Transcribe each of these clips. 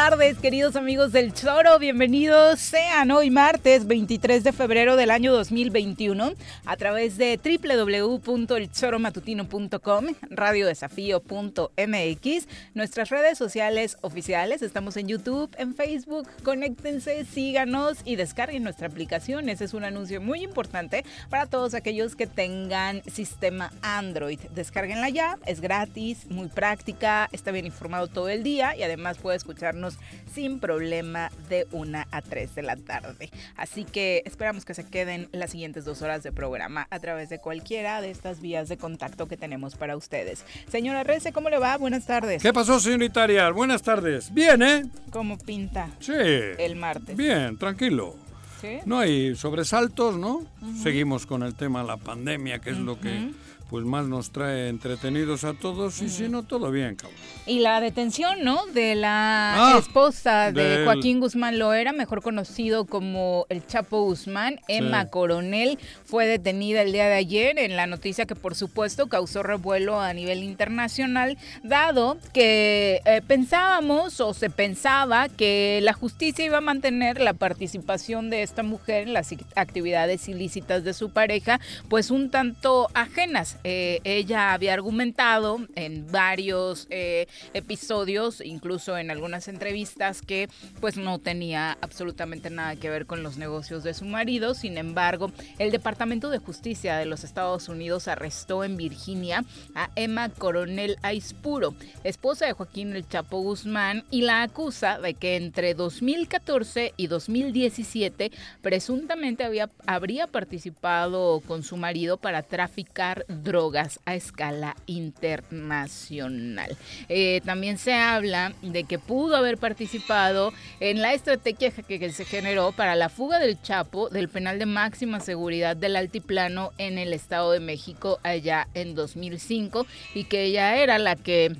buenas queridos amigos del Choro. Bienvenidos sean hoy martes 23 de febrero del año 2021 a través de www.elchoromatutino.com, radiodesafío.mx, nuestras redes sociales oficiales. Estamos en YouTube, en Facebook. Conéctense, síganos y descarguen nuestra aplicación. Ese es un anuncio muy importante para todos aquellos que tengan sistema Android. Descárguenla ya, es gratis, muy práctica, está bien informado todo el día y además puede escuchar sin problema de 1 a 3 de la tarde. Así que esperamos que se queden las siguientes dos horas de programa a través de cualquiera de estas vías de contacto que tenemos para ustedes. Señora Rece, ¿cómo le va? Buenas tardes. ¿Qué pasó, señorita Ariel? Buenas tardes. Bien, ¿eh? ¿Cómo pinta? Sí. El martes. Bien, tranquilo. ¿Sí? No hay sobresaltos, ¿no? Seguimos con el tema de la pandemia, que es lo que pues más nos trae entretenidos a todos y si no, todo bien, cabrón. Y la detención, ¿no? De la ah, esposa de Joaquín Guzmán Loera, mejor conocido como el Chapo Guzmán, Emma Coronel, fue detenida el día de ayer en la noticia que por supuesto causó revuelo a nivel internacional, dado que eh, pensábamos o se pensaba que la justicia iba a mantener la participación de esta mujer en las actividades ilícitas de su pareja, pues un tanto ajenas eh, ella había argumentado en varios eh, episodios, incluso en algunas entrevistas, que pues no tenía absolutamente nada que ver con los negocios de su marido. Sin embargo, el Departamento de Justicia de los Estados Unidos arrestó en Virginia a Emma Coronel Aispuro, esposa de Joaquín El Chapo Guzmán, y la acusa de que entre 2014 y 2017 presuntamente había, habría participado con su marido para traficar drogas drogas a escala internacional. Eh, también se habla de que pudo haber participado en la estrategia que, se generó para la fuga del Chapo del penal de máxima seguridad del Altiplano en el Estado de México allá en 2005 y que ella era la que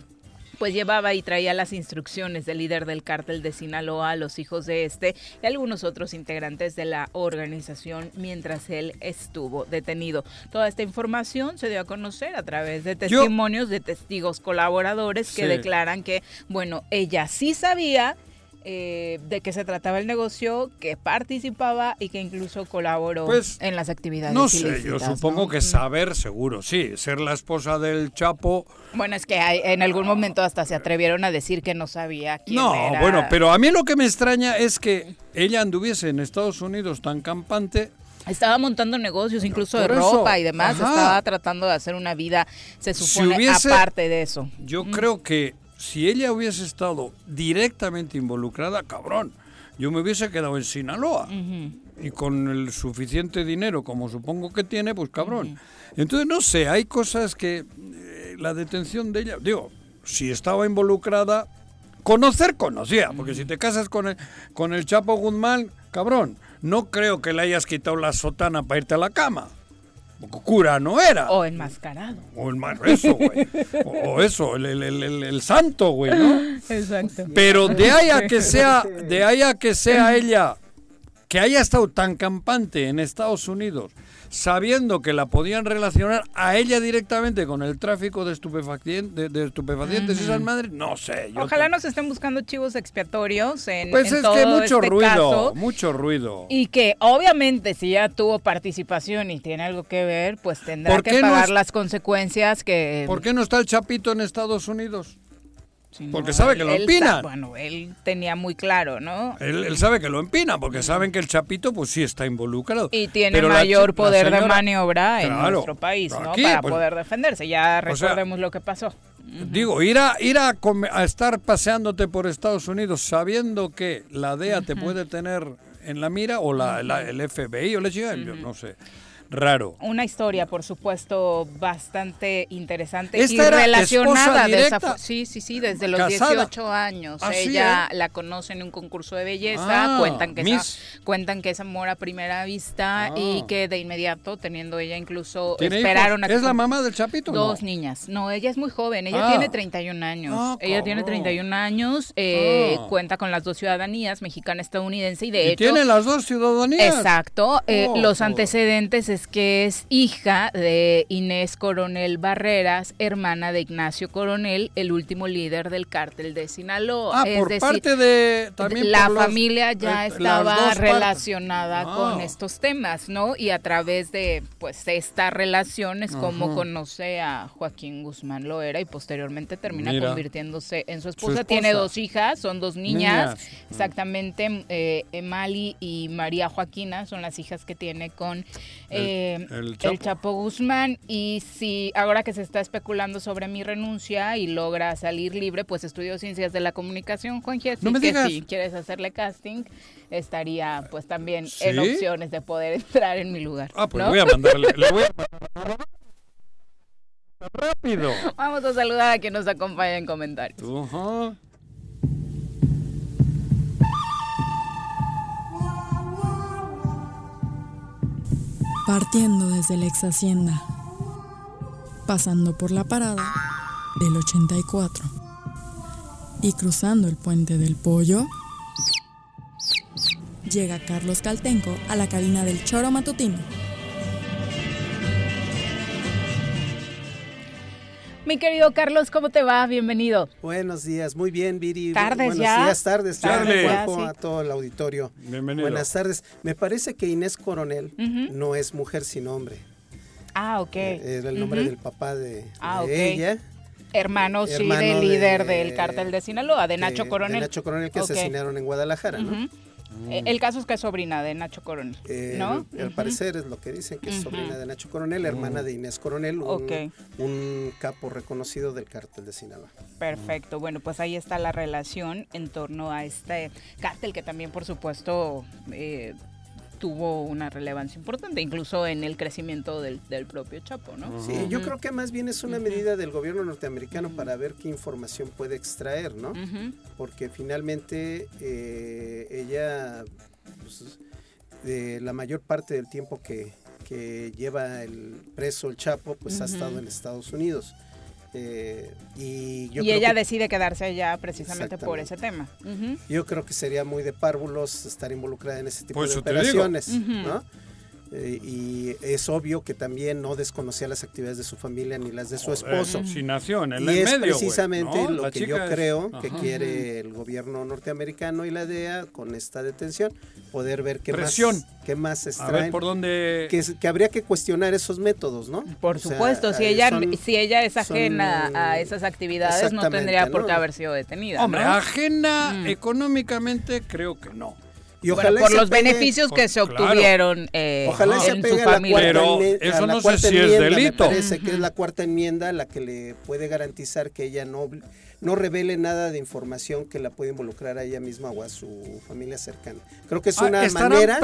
pues llevaba y traía las instrucciones del líder del cártel de Sinaloa, los hijos de este y algunos otros integrantes de la organización mientras él estuvo detenido. Toda esta información se dio a conocer a través de testimonios de testigos colaboradores que declaran que, bueno, ella sí sabía eh, de qué se trataba el negocio, que participaba y que incluso colaboró pues, en las actividades. No sé, yo supongo que saber seguro, sí, ser la esposa del Chapo. Bueno, es que en algún momento hasta se atrevieron a decir que no sabía quién no, era. No, bueno, pero a mí lo que me extraña es que ella anduviese en Estados Unidos tan campante estaba montando negocios, incluso de ropa y demás. Estaba tratando de hacer una vida, se supone, aparte de eso. Yo creo que si ella hubiese estado directamente involucrada, cabrón, yo me hubiese quedado en Sinaloa. Y con el suficiente dinero, como supongo que tiene, pues cabrón. Entonces, no sé, hay cosas que eh, la detención de ella, digo, si estaba involucrada, conocer conocía, porque si te casas con el, con el Chapo Guzmán, cabrón, no creo que le hayas quitado la sotana para irte a la cama. Cura no era. O enmascarado. O eso, güey. o, eso, el, el, el, el, santo, güey, ¿no? Exacto. Pero de ahí a que sea, de ahí a que sea ella, que haya estado tan campante en Estados Unidos, sabiendo que la podían relacionar a ella directamente con el tráfico de, estupefacientes, de, estupefacientes y esas madres, no sé. Ojalá nos estén buscando chivos expiatorios en Pues es que mucho este ruido, mucho ruido. Y que obviamente si ya tuvo participación y tiene algo que ver, pues tendrá que pagar las consecuencias que... ¿Por qué no está el Chapito en Estados Unidos? Porque sabe que lo empina. Bueno, él tenía muy claro, ¿no? Él, sabe que lo empina, porque saben que el Chapito, pues sí está involucrado. Y tiene mayor poder de maniobra en nuestro país, ¿no? Para pues poder defenderse. Ya recordemos lo que pasó. Digo, ir a, ir a, estar paseándote por Estados Unidos sabiendo que la DEA te puede tener en la mira, o la, el FBI, o la chica, yo no sé raro. Una historia, por supuesto, bastante interesante y relacionada. De esa, sí, sí, sí, desde los 18 años. ¿Ah, Ella eh? la conoce en un concurso de belleza, ah, cuentan, que esa, cuentan que es amor a primera vista y ah. que de inmediato, teniendo ella incluso, esperaron a ¿Es la mamá del Chapito? Dos niñas. No, ella es muy joven, ella tiene 31 años. ella tiene 31 años, eh, cuenta con las dos ciudadanías, mexicana, estadounidense y de ¿Y hecho... tiene las dos ciudadanías? Exacto. Eh, oh, los antecedentes es que es hija de Inés Coronel Barreras, hermana de Ignacio Coronel, el último líder del cártel de Sinaloa. Ah, por parte de también la familia ya estaba relacionada con estos temas, ¿no? Y a través de pues esta relación es como conoce a Joaquín Guzmán Loera y posteriormente termina convirtiéndose en su esposa. Tiene dos hijas, son dos niñas, exactamente eh, Emali y María Joaquina son las hijas que tiene con eh, el, Chapo. Guzmán. Y si ahora que se está especulando sobre mi renuncia y logra salir libre, pues estudio ciencias de la comunicación, Juan que si quieres hacerle casting, estaría pues también en opciones de poder entrar en mi lugar. Ah, pues voy a mandarle, le voy a Rápido. Vamos a saludar a quien nos acompaña en comentarios. Partiendo desde la ex hacienda, pasando por la parada del 84 y cruzando el puente del pollo, llega Carlos Caltenco a la cabina del choro matutino. Mi querido Carlos, ¿cómo te va? Bienvenido. Buenos días, muy bien, Viri. Tardes Buenos ya. días, tardes. Charlie. a todo el auditorio. Bienvenido. Buenas tardes. Me parece que Inés Coronel no es mujer sin hombre. Ah, ok. Eh, era el nombre del papá de, ah, ella. Hermano, sí, del líder del cártel de Sinaloa, de Nacho Coronel. De Nacho Coronel que asesinaron en Guadalajara, ¿no? Eh, el caso es que es sobrina de Nacho Coronel, eh, ¿no? Al parecer es lo que dicen, que es sobrina de Nacho Coronel, hermana de Inés Coronel, un, capo reconocido del cártel de Sinaloa. Perfecto, bueno, pues ahí está la relación en torno a este cártel que también, por supuesto, eh, tuvo una relevancia importante, incluso en el crecimiento del, propio Chapo, ¿no? Sí, yo creo que más bien es una medida del gobierno norteamericano para ver qué información puede extraer, ¿no? Porque finalmente eh, ella, pues, la mayor parte del tiempo que, que lleva el preso el Chapo, pues ha estado en Estados Unidos. Eh, y ella decide quedarse allá precisamente por ese tema. Yo creo que sería muy de párvulos estar involucrada en ese tipo pues de operaciones, ¿no? Eh, y es obvio que también no desconocía las actividades de su familia ni las de su esposo. Si nació en el y es precisamente lo que yo creo que quiere el gobierno norteamericano y la DEA con esta detención, poder ver qué Presión. más qué más extraen. por dónde que, habría que cuestionar esos métodos, ¿no? Por supuesto, si ella si ella es ajena a esas actividades no tendría por qué haber sido detenida. Hombre, ajena mm. económicamente creo que no Y ojalá por los beneficios que se obtuvieron eh, ojalá se en su familia. Pero eso no sé si es delito. Me parece que es la cuarta enmienda la que le puede garantizar que ella no no revele nada de información que la puede involucrar a ella misma o a su familia cercana. Creo que es ah, una manera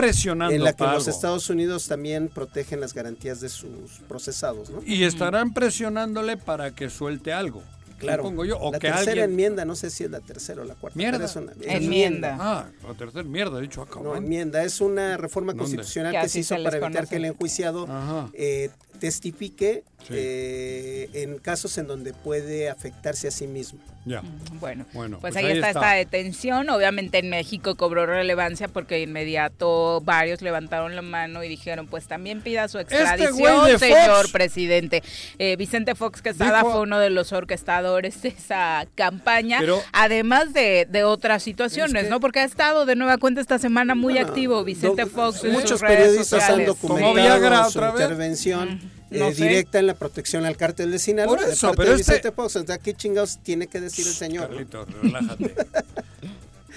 en la que los Estados Unidos también protegen las garantías de sus procesados. ¿no? Y estarán presionándole para que suelte algo. Claro. Pongo yo, o la tercera enmienda, no sé si es la tercera o la cuarta. Mierda. Es una, enmienda. Ah, la tercera enmienda, dicho acá. No, enmienda. Es una reforma constitucional que se hizo para evitar que el enjuiciado eh, testifique eh, en casos en donde puede afectarse a sí mismo. Ya. Mm, bueno, bueno pues, pues ahí, está, esta detención. Obviamente en México cobró relevancia porque inmediato varios levantaron la mano y dijeron, pues también pida su este extradición, señor presidente. Eh, Vicente Fox Quesada fue uno de los orquestadores de esa campaña, además de, otras situaciones, ¿no? Porque ha estado de nueva cuenta esta semana muy activo Vicente Fox. Muchos periodistas han documentado su intervención. Eh, directa en la protección al cártel de Sinaloa. Por eso, pero este... Fox. ¿qué chingados tiene que decir el señor? Carlitos, relájate.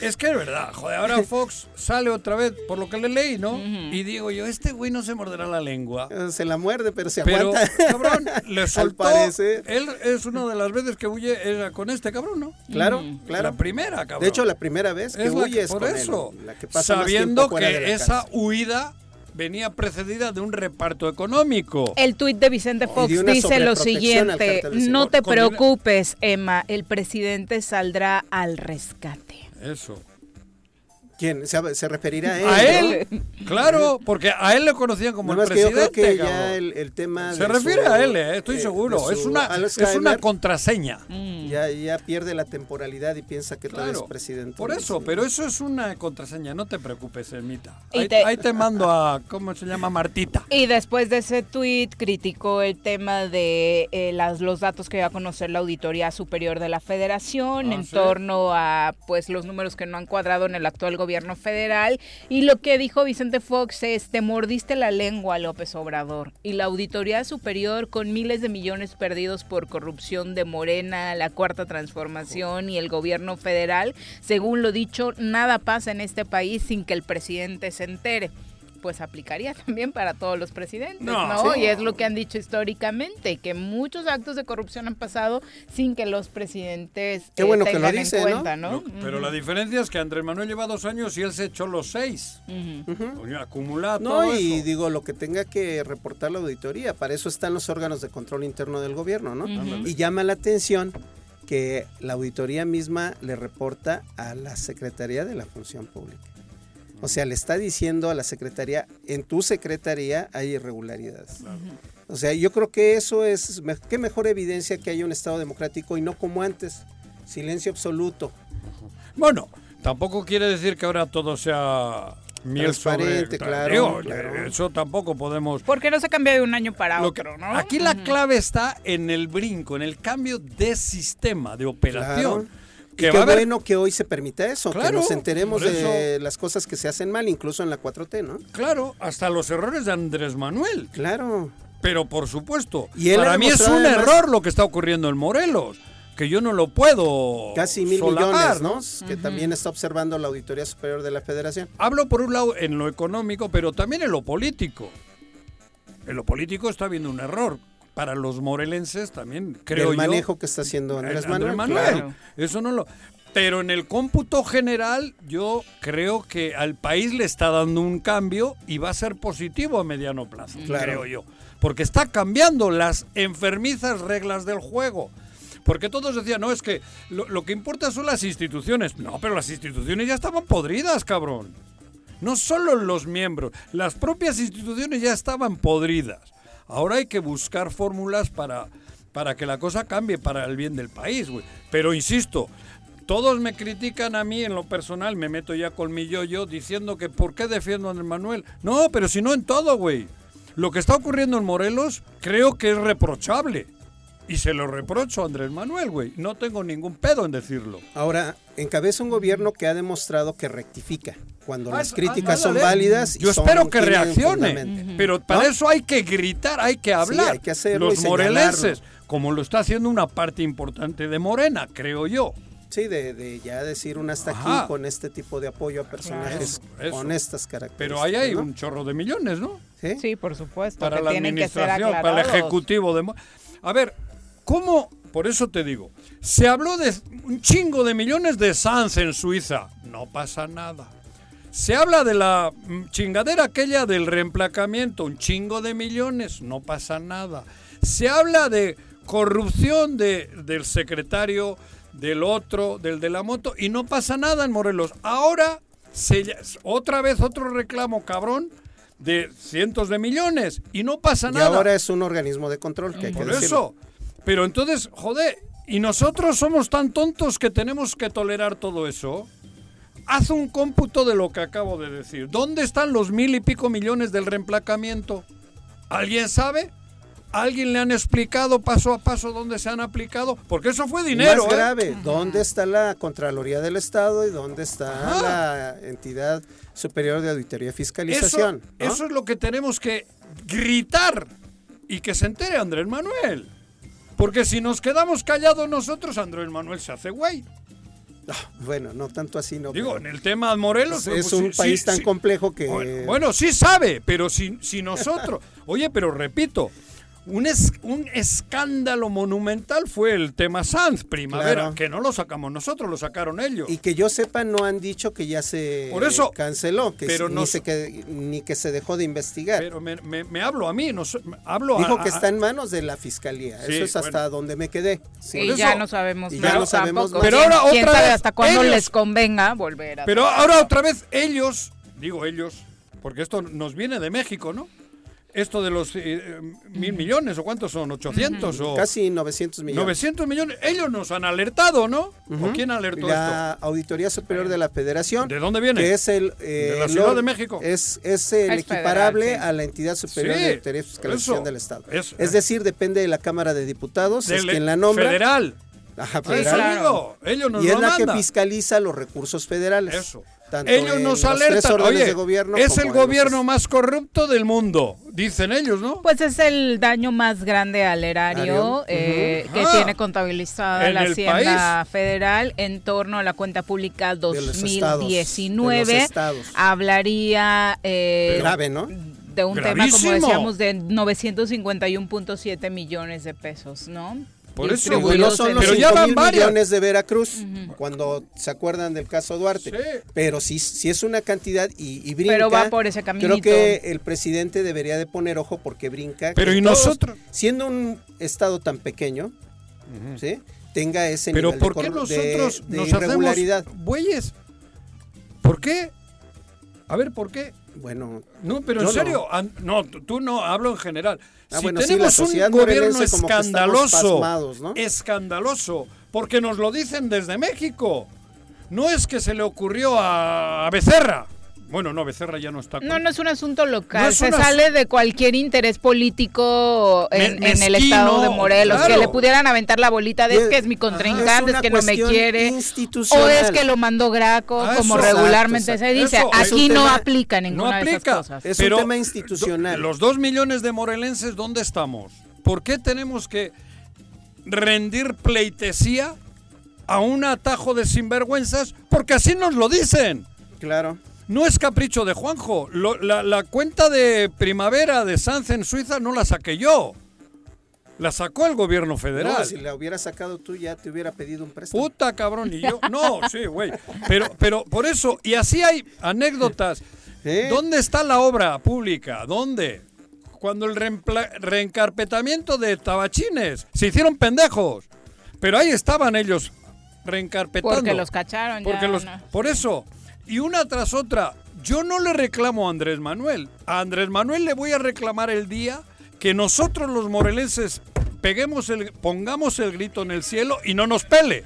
Es que es verdad, joder, ahora Fox sale otra vez, por lo que le leí, ¿no? Y digo yo, este güey no se morderá la lengua. Eh, se la muerde, pero se aguanta. cabrón, le soltó. Él es una de las veces que huye era con este cabrón, ¿no? Claro, claro. La primera, cabrón. De hecho, la primera vez que huye es por eso. la que pasa sabiendo que esa huida venía precedida de un reparto económico. El tuit de Vicente Fox dice lo siguiente, no te preocupes, Emma, el presidente saldrá al rescate. Eso. ¿Quién? ¿Se, referirá a él? A él, claro, porque a él le conocían como el presidente. Que yo creo que ya el, tema. Se refiere a él, eh, estoy seguro. es, una, es una contraseña. Mm. Ya, ya pierde la temporalidad y piensa que todo es presidente. Por eso, pero eso es una contraseña. No te preocupes, Ermita. Ahí te, ahí te mando a. ¿Cómo se llama? Martita. Y después de ese tweet criticó el tema de eh, las, los datos que iba a conocer la Auditoría Superior de la Federación ah, en torno a pues los números que no han cuadrado en el actual gobierno gobierno federal. Y lo que dijo Vicente Fox es, te mordiste la lengua, López Obrador. Y la Auditoría Superior, con miles de millones perdidos por corrupción de Morena, la Cuarta Transformación y el gobierno federal, según lo dicho, nada pasa en este país sin que el presidente se entere pues aplicaría también para todos los presidentes, ¿no? Y es lo que han dicho históricamente, que muchos actos de corrupción han pasado sin que los presidentes Qué bueno que lo dice, en cuenta, ¿no? Pero la diferencia es que Andrés Manuel lleva dos años y él se echó los seis. Acumulado. No, y digo, lo que tenga que reportar la auditoría, para eso están los órganos de control interno del gobierno, ¿no? Y llama la atención que la auditoría misma le reporta a la Secretaría de la Función Pública. O sea, le está diciendo a la secretaría, en tu secretaría hay irregularidades. O sea, yo creo que eso es, qué mejor evidencia que haya un Estado democrático y no como antes, silencio absoluto. Bueno, tampoco quiere decir que ahora todo sea miel Transparente, claro, Eso tampoco podemos... Porque no se cambia de un año para otro, ¿no? Aquí la clave está en el brinco, en el cambio de sistema, de operación qué bueno que hoy se permita eso, que nos enteremos de las cosas que se hacen mal, incluso en la 4T, ¿no? Claro, hasta los errores de Andrés Manuel. Claro. Pero por supuesto, y para mí es un error lo que está ocurriendo en Morelos que yo no lo puedo. Casi mil millones, ¿no? Que también está observando la Auditoría Superior de la Federación. Hablo por un lado en lo económico, pero también en lo político. En lo político está habiendo un error para los morelenses también, creo el manejo que está haciendo Andrés, Manuel. Eso no lo... Pero en el cómputo general, yo creo que al país le está dando un cambio y va a ser positivo a mediano plazo, creo yo. Porque está cambiando las enfermizas reglas del juego. Porque todos decían, no, es que lo, lo, que importa son las instituciones. No, pero las instituciones ya estaban podridas, cabrón. No solo los miembros, las propias instituciones ya estaban podridas. Ahora hay que buscar fórmulas para, para que la cosa cambie para el bien del país, güey. Pero insisto, todos me critican a mí en lo personal, me meto ya con mi yo-yo diciendo que ¿por qué defiendo a Andrés Manuel? No, pero si no en todo, güey. Lo que está ocurriendo en Morelos creo que es reprochable. Y se lo reprocho a Andrés Manuel, güey. No tengo ningún pedo en decirlo. Ahora, encabeza un gobierno que ha demostrado que rectifica cuando ah, las críticas son válidas. Yo espero que reaccione, pero para eso hay que gritar, hay que hablar. hay que hacerlo Los morelenses, como lo está haciendo una parte importante de Morena, creo yo. Sí, de, ya decir un hasta aquí con este tipo de apoyo a personajes con estas características. Pero ahí hay un chorro de millones, ¿no? Sí, por supuesto. Para la administración, para el ejecutivo de... A ver, ¿cómo por eso te digo, se habló de un chingo de millones de Sanz en Suiza. No pasa nada. Se habla de la chingadera aquella del reemplacamiento, un chingo de millones, no pasa nada. Se habla de corrupción de, del secretario, del otro, del de la moto, y no pasa nada en Morelos. Ahora, se, otra vez otro reclamo cabrón de cientos de millones, y no pasa nada. Y ahora es un organismo de control que hay Por eso. Pero entonces, joder, ¿y nosotros somos tan tontos que tenemos que tolerar todo eso? Haz un cómputo de lo que acabo de decir. ¿Dónde están los mil y pico millones del reemplacamiento? ¿Alguien sabe? ¿Alguien le han explicado paso a paso dónde se han aplicado? Porque eso fue dinero. Más ¿eh? grave, ¿dónde está la Contraloría del Estado y dónde está la entidad superior de auditoría y fiscalización? eso es lo que tenemos que gritar y que se entere Andrés Manuel. Porque si nos quedamos callados nosotros, Andrés Manuel se hace güey. Ah, bueno, no tanto así, no. Digo, en el tema de Morelos. Es, pues, un país tan complejo que. Bueno, sí sabe, pero si, si nosotros. Oye, pero repito, un, un escándalo monumental fue el tema Sanz Primavera, que no lo sacamos nosotros, lo sacaron ellos. Y que yo sepa, no han dicho que ya se canceló, que pero ni, que, ni que se dejó de investigar. Pero me, hablo a mí, no, hablo Dijo que está en manos de la fiscalía, eso es hasta donde me quedé. Sí, ya no sabemos ya no sabemos Pero ahora otra vez, hasta cuándo les convenga volver a... Pero ahora otra vez ellos, digo ellos, porque esto nos viene de México, ¿no? Esto de los eh, mil millones o cuántos son, 800 o... Casi 900 millones. 900 millones. Ellos nos han alertado, ¿no? ¿O quién alertó la Auditoría Superior de la Federación. ¿De dónde viene? Que es el... de la Ciudad de México. Es, es el equiparable a la entidad superior de auditoría fiscalización del Estado. es decir, depende de la Cámara de Diputados, es quien la nombra. Federal. Ajá, federal. Ellos nos y es la que fiscaliza los recursos federales. Eso. Ellos nos alertan. Oye, es el gobierno más corrupto del mundo, dicen ellos, ¿no? Pues es el daño más grande al erario eh, que ah. tiene contabilizada la Hacienda Federal en torno a la cuenta pública 2019. Hablaría eh, grave, ¿no? De un tema, como decíamos, de 951.7 millones de pesos, ¿no? Por eso, no son los pero ya van millones de Veracruz, cuando se acuerdan del caso Duarte. Pero sí, sí es una cantidad y, brinca. Pero va por ese camino. Creo que el presidente debería de poner ojo porque brinca. Pero y nosotros. Siendo un estado tan pequeño, ¿sí? tenga ese pero nivel ¿por qué nosotros nos irregularidad. bueyes? ¿Por qué? A ver, ¿por qué? Bueno. No, pero en serio, no. tú no, hablo en general. Ah, si tenemos un gobierno escandaloso, escandaloso, porque nos lo dicen desde México. No es que se le ocurrió a Becerra. Bueno, no, Becerra ya no está. No, no es un asunto local. se sale de cualquier interés político en, el estado de Morelos. Que le pudieran aventar la bolita de es, que es mi contrincante, es, que no me quiere. O es que lo mandó Graco, como regularmente se dice. Aquí no aplica ninguna de esas cosas. Es un tema institucional. Los dos millones de morelenses, ¿dónde estamos? ¿Por qué tenemos que rendir pleitesía a un atajo de sinvergüenzas? Porque así nos lo dicen. Claro. No es capricho de Juanjo. la, cuenta de primavera de Sanz en Suiza no la saqué yo. La sacó el gobierno federal. No, si la hubiera sacado tú ya te hubiera pedido un préstamo. Puta cabrón, y yo. No, sí, güey. Pero, pero por eso, y así hay anécdotas. ¿Dónde está la obra pública? ¿Dónde? Cuando el reencarpetamiento de tabachines. Se hicieron pendejos. Pero ahí estaban ellos reencarpetando. Porque los cacharon Porque ya, los, Por eso, y una tras otra. Yo no le reclamo a Andrés Manuel. A Andrés Manuel le voy a reclamar el día que nosotros los morelenses peguemos el, pongamos el grito en el cielo y no nos pele.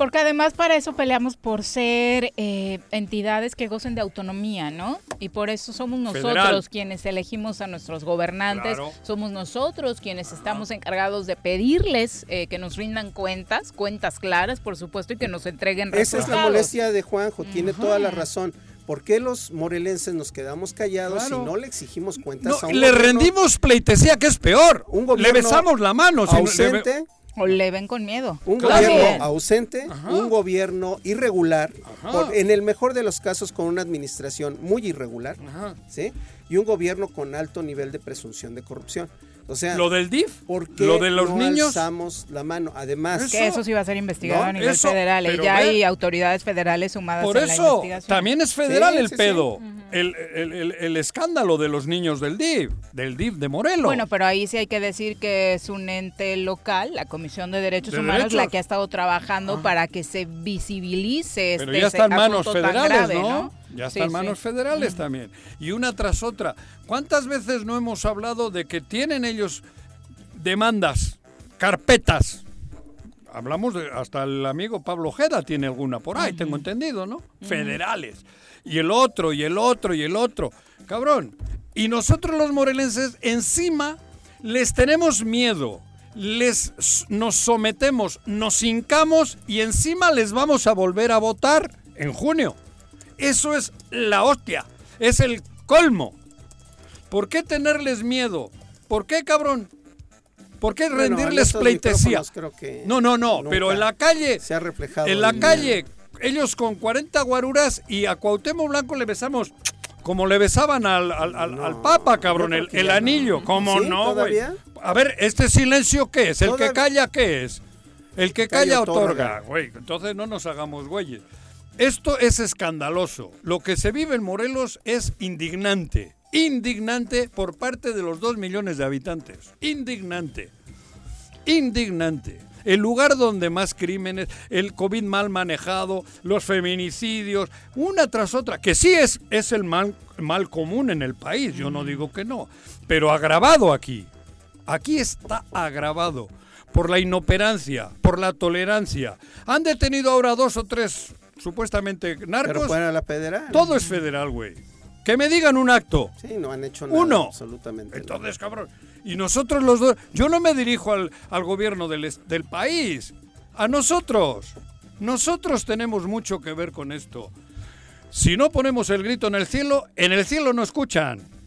Porque además para eso peleamos por ser eh, entidades que gocen de autonomía, ¿no? Y por eso somos nosotros quienes elegimos a nuestros gobernantes, somos nosotros quienes estamos encargados de pedirles eh, que nos rindan cuentas, cuentas claras, por supuesto, y que nos entreguen resultados. Esa es la molestia de Juanjo, tiene toda la razón. ¿Por qué los morelenses nos quedamos callados y no le exigimos cuentas a un Le rendimos pleitesía, que es peor. Un le besamos la mano. Ausente, le ven con miedo. Un gobierno ausente, un gobierno irregular, en el mejor de los casos con una administración muy irregular, ¿sí? y un gobierno con alto nivel de presunción de corrupción. O sea, lo del DIF, ¿por lo de los no niños. alzamos la mano. Además, que eso sí va a ser investigado a nivel federal. ¿eh? Ya hay autoridades federales sumadas por en eso, la investigación. También es federal el pedo. el, el, el, escándalo de los niños del DIF, del DIF de Morelos. Bueno, pero ahí sí hay que decir que es un ente local, la Comisión de Derechos Humanos, la que ha estado trabajando para que se visibilice pero este ya está en manos federales, grave, ¿no? Ya está en manos federales también. Y una tras otra. ¿Cuántas veces no hemos hablado de que tienen ellos demandas, carpetas? Hablamos de, hasta el amigo Pablo Ojeda tiene alguna por ahí, tengo entendido, ¿no? Federales. Y el otro, y el otro, y el otro. Cabrón. Y nosotros los morelenses encima les tenemos miedo. Les nos sometemos, nos hincamos y encima les vamos a volver a votar en junio. Eso es la hostia. Es el colmo. ¿Por qué tenerles miedo? ¿Por qué, cabrón? ¿Por qué rendirles pleitesía? no, no, no, pero en la calle. Se ha reflejado. En la calle, ellos con 40 guaruras y a Cuauhtémoc Blanco le besamos como le besaban al, al, Papa, cabrón, el, anillo. ¿Cómo no, güey? A ver, ¿este silencio qué es? ¿El que calla qué es? El que calla, otorga, güey. Entonces no nos hagamos güeyes. Esto es escandaloso. Lo que se vive en Morelos es indignante. Indignante por parte de los dos millones de habitantes. Indignante. Indignante. El lugar donde más crímenes, el COVID mal manejado, los feminicidios, una tras otra, que sí es, es el mal, mal común en el país, yo no digo que no, pero agravado aquí. Aquí está agravado por la inoperancia, por la tolerancia. Han detenido ahora dos o tres supuestamente narcos. Pero fuera la federal. Todo es federal, güey. Que me digan un acto. Sí, no han hecho nada. Uno. Absolutamente. Entonces, cabrón. Y nosotros los dos. Yo no me dirijo al, al gobierno del, del país. A nosotros. Nosotros tenemos mucho que ver con esto. Si no ponemos el grito en el cielo, en el cielo no escuchan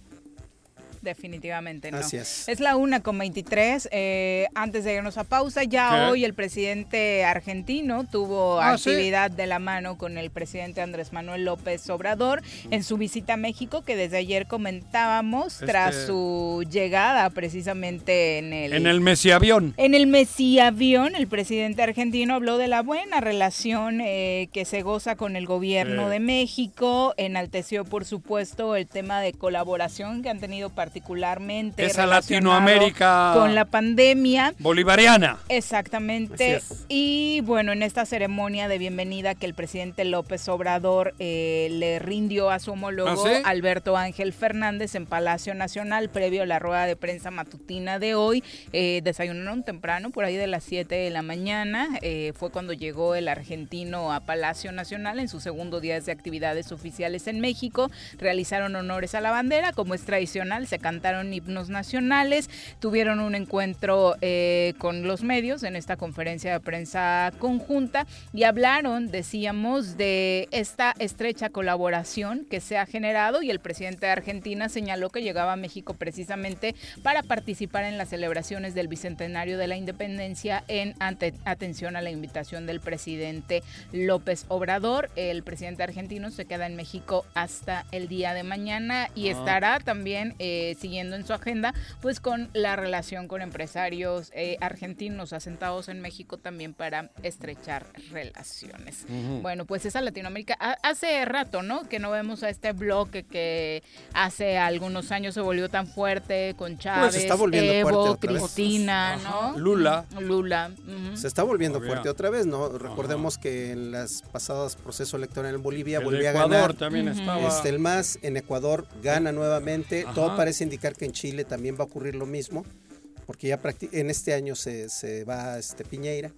definitivamente no. Así es. Es la una con 23. Eh, antes de irnos a pausa, ya hoy el presidente argentino tuvo ah, actividad de la mano con el presidente Andrés Manuel López Obrador en su visita a México, que desde ayer comentábamos, tras este su llegada precisamente en el... En el Mesiavión. En el Mesiavión, el presidente argentino habló de la buena relación eh, que se goza con el gobierno de México, enalteció por supuesto el tema de colaboración que han tenido particularmente esa Latinoamérica con la pandemia bolivariana. Exactamente. Y bueno, en esta ceremonia de bienvenida que el presidente López Obrador eh, le rindió a su homólogo ¿Ah, Alberto Ángel Fernández en Palacio Nacional previo a la rueda de prensa matutina de hoy, eh, desayunaron temprano por ahí de las 7 de la mañana. Eh, fue cuando llegó el argentino a Palacio Nacional en su segundo día de actividades oficiales en México. Realizaron honores a la bandera como es tradicional. Se cantaron himnos nacionales, tuvieron un encuentro eh, con los medios en esta conferencia de prensa conjunta y hablaron, decíamos, de esta estrecha colaboración que se ha generado y el presidente de Argentina señaló que llegaba a México precisamente para participar en las celebraciones del Bicentenario de la Independencia en atención a la invitación del presidente López Obrador. El presidente argentino se queda en México hasta el día de mañana y ah. estará también eh, siguiendo en su agenda, pues con la relación con empresarios eh, argentinos asentados en México también para estrechar relaciones. Bueno, pues esa Latinoamérica, hace rato, ¿no? Que no vemos a este bloque que hace algunos años se volvió tan fuerte con pues Chávez, Evo, Cristina, ¿no? Lula. Lula. Se está volviendo fuerte otra vez, ¿no? Recordemos que en las pasadas procesos electorales en Bolivia volvía a ganar. también estaba. Este, el MAS en Ecuador gana nuevamente. Todo parece indicar que en Chile también va a ocurrir lo mismo, porque ya en este año se, se va este Piñeira.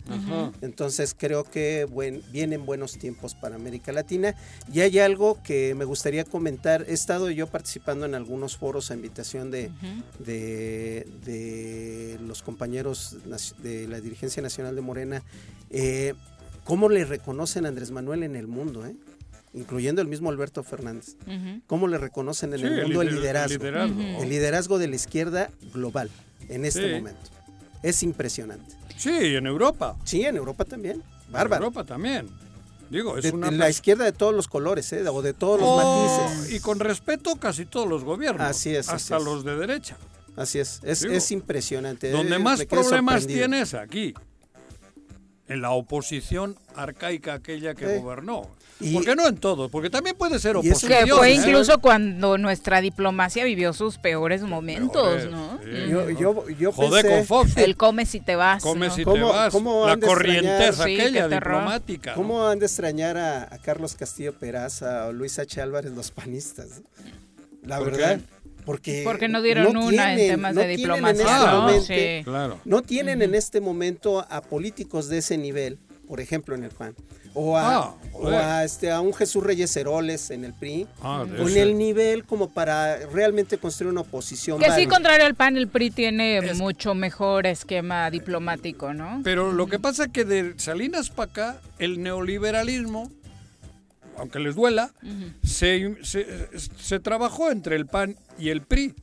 Entonces creo que buen, vienen buenos tiempos para América Latina. Y hay algo que me gustaría comentar. He estado yo participando en algunos foros a invitación de, de, los compañeros de la dirigencia nacional de Morena. Eh, ¿Cómo le reconocen a Andrés Manuel en el mundo? Eh? Incluyendo el mismo Alberto Fernández, cómo le reconocen en el mundo el, liderazgo, el liderazgo, de la izquierda global en este momento. Es impresionante. Sí, en Europa. Sí, en Europa también. En Bárbaro. Europa también. Digo, es De- una... la izquierda de todos los colores, ¿eh? o de todos los Oh, matices. Y con respeto casi todos los gobiernos. Así es, así Hasta es. los de derecha. Así es, es, Digo, es impresionante. Donde eh, más problemas tienes aquí. En la oposición arcaica aquella que Sí. gobernó. Y- porque no en todo, porque también puede ser oposición. Que fue ¿eh? incluso cuando nuestra diplomacia vivió sus peores momentos, Peores, ¿no? sí. Yo, yo, yo Joder pensé, con Fox. El come si te vas. Come ¿no? si te ¿Cómo- vas. cómo la corrienteza Sí, aquella diplomática. ¿no? ¿Cómo han de extrañar a, a Carlos Castillo Peraza o Luis H. Álvarez, los panistas? La ¿Por verdad, qué? Porque... Porque no dieron una en temas no de diplomacia, este Sí. Claro. No tienen en este momento a políticos de ese nivel, por ejemplo, en el PAN. O a, Ah, o a, este, a un Jesús Reyes Heroles en el PRI. Ah, con ese. el nivel como para realmente construir una oposición. Que sí, válida. contrario al PAN, el PRI tiene Es- mucho mejor esquema diplomático, ¿no? Pero lo que pasa es que de Salinas para acá, el neoliberalismo, aunque les duela, se, se- se trabajó entre el PAN y el PRI.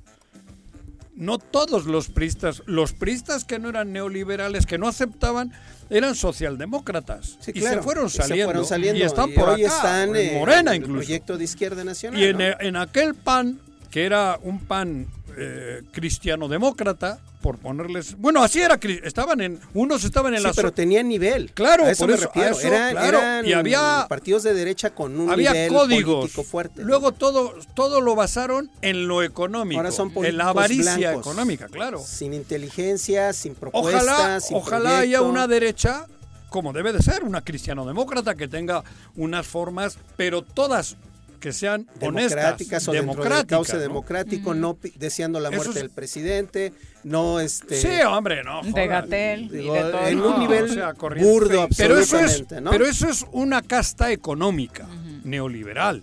No todos los pristas, los pristas que no eran neoliberales, que no aceptaban, eran socialdemócratas. Sí, y claro, se fueron y se saliendo. fueron saliendo, y están y por hoy acá, están en en Morena incluso. proyecto de izquierda nacional. Y en, ¿no? en aquel PAN, que era un PAN eh, cristiano-demócrata, por ponerles... Bueno, así era, estaban en... Unos estaban en Sí, la... pero tenían nivel. Claro, a eso por me eso- a refiero. eso, Era- claro. Eran Y había- partidos de derecha con un había nivel códigos. político fuerte. Luego todo, todo lo basaron en lo económico. Ahora son en la políticos avaricia blancos, económica, claro. Sin inteligencia, sin propuestas, Ojalá, sin ojalá haya una derecha como debe de ser, una cristiano-demócrata que tenga unas formas, pero todas que sean honestas, democráticas o dentro del democráticas. cauce ¿no? democrático, no deseando la muerte es- del presidente, no este Sí, hombre, no. De. Gatel y digo, de todo. en ¿no? un nivel o sea, corriente. burdo pero eso es, ¿no? pero eso es una casta económica neoliberal.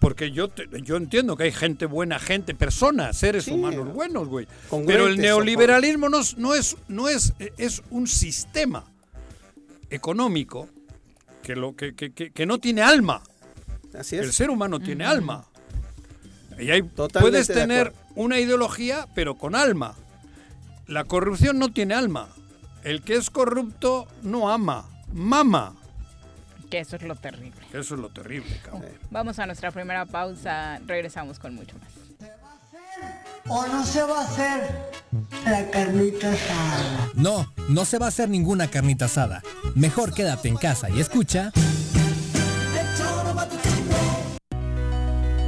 Porque yo, te- yo entiendo que hay gente buena, gente, personas, seres Sí. humanos buenos, güey. Pero el neoliberalismo no, es- no es, no es, es un sistema económico que, lo, que, que- que- que no tiene alma. Así El ser humano tiene alma. Y hay- puedes de tener una ideología, pero con alma. La corrupción no tiene alma. El que es corrupto no ama, mama. Que eso es lo terrible. Eso es lo terrible, cabrón. Vamos a nuestra primera pausa. Regresamos con mucho más. o no se va a hacer la carnita asada. No, no se va a hacer ninguna carnita asada. Mejor quédate en casa y escucha.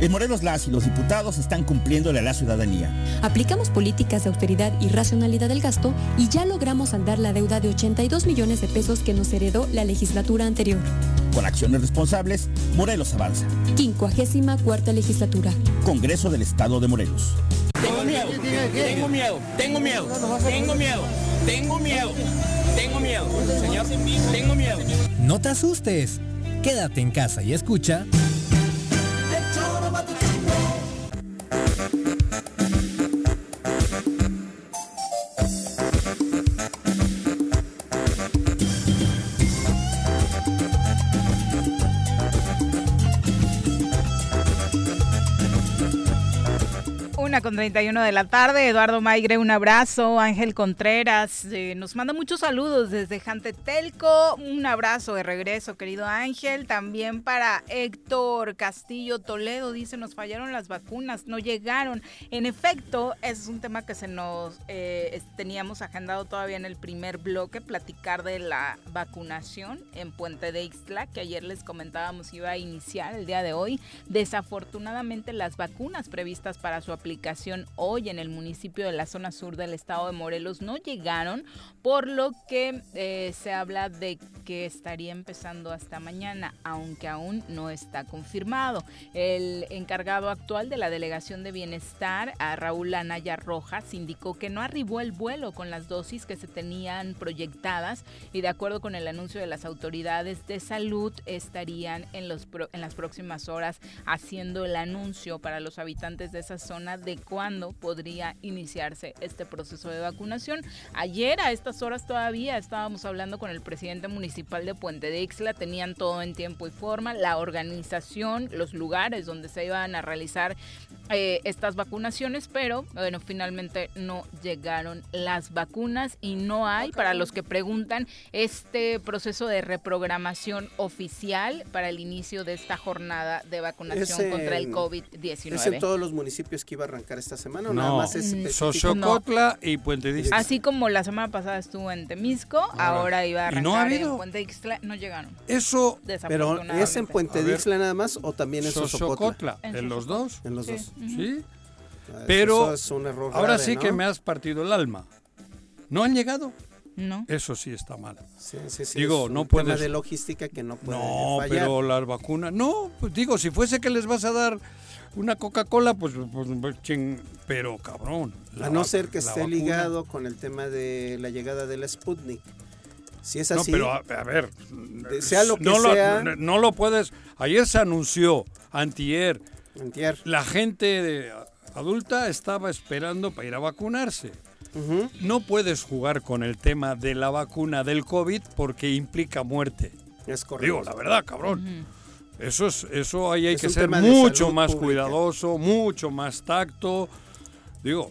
En Morelos las y los diputados están cumpliéndole a la ciudadanía. Aplicamos políticas de austeridad y racionalidad del gasto y ya logramos saldar la deuda de 82 millones de pesos que nos heredó la legislatura anterior. Con acciones responsables, Morelos avanza. 54 cuarta legislatura. Congreso del Estado de Morelos. Tengo miedo, tengo miedo, tengo miedo, tengo miedo, tengo miedo, tengo miedo, señor, tengo miedo. No te asustes, quédate en casa y escucha. Con 31 de la tarde. Eduardo Maigre, un abrazo. Ángel Contreras eh, nos manda muchos saludos desde Jantetelco. Un abrazo de regreso, querido Ángel. También para Héctor Castillo Toledo. Dice, nos fallaron las vacunas, no llegaron. En efecto, es un tema que se nos eh, teníamos agendado todavía en el primer bloque, platicar de la vacunación en Puente de Ixtla, que ayer les comentábamos iba a iniciar el día de hoy. Desafortunadamente, las vacunas previstas para su aplicación hoy en el municipio de la zona sur del estado de Morelos no llegaron, por lo que eh, se habla de que estaría empezando hasta mañana, aunque aún no está confirmado. El encargado actual de la Delegación de Bienestar, a Raúl Anaya Rojas, indicó que no arribó el vuelo con las dosis que se tenían proyectadas y de acuerdo con el anuncio de las autoridades de salud estarían en, los en las próximas horas haciendo el anuncio para los habitantes de esa zona de cuándo podría iniciarse este proceso de vacunación. Ayer a estas horas todavía estábamos hablando con el presidente municipal de Puente de Ixla, tenían todo en tiempo y forma, la organización, los lugares donde se iban a realizar eh, estas vacunaciones, pero bueno, finalmente no llegaron las vacunas y no hay, para los que preguntan, este proceso de reprogramación oficial para el inicio de esta jornada de vacunación contra el COVID-19. ¿Es en todos los municipios que iba a arrancar esta semana o nada más es Xochocotla y Puente de Ixtla. Así como la semana pasada estuvo en Temisco, ahora, iba a arrancar en Puente de Ixtla, no llegaron. Eso, pero ¿es en Puente de Ixtla nada más o también en Xochocotla? En los dos. En los dos. Sí. Pero ahora sí que me has partido el alma. ¿No han llegado? No. Eso sí está mal. Sí, sí, sí. Digo, es no un puedes. tema de logística que no puede No, fallar. pero las vacunas. No, pues digo, si fuese que les vas a dar una Coca-Cola, pues, pues, pues ching, pero cabrón. A no ser que esté ligado con el tema de la llegada de la Sputnik. Si es así. No, pero a, a ver. sea lo que no sea. Lo, no lo puedes. Ayer se anunció, antier. Antier. La gente de, adulta estaba esperando para ir a vacunarse. No puedes jugar con el tema de la vacuna del COVID porque implica muerte. Es correcto. Digo, la verdad, cabrón. Eso es, eso ahí hay es que ser mucho más pública. cuidadoso, mucho más tacto. Digo,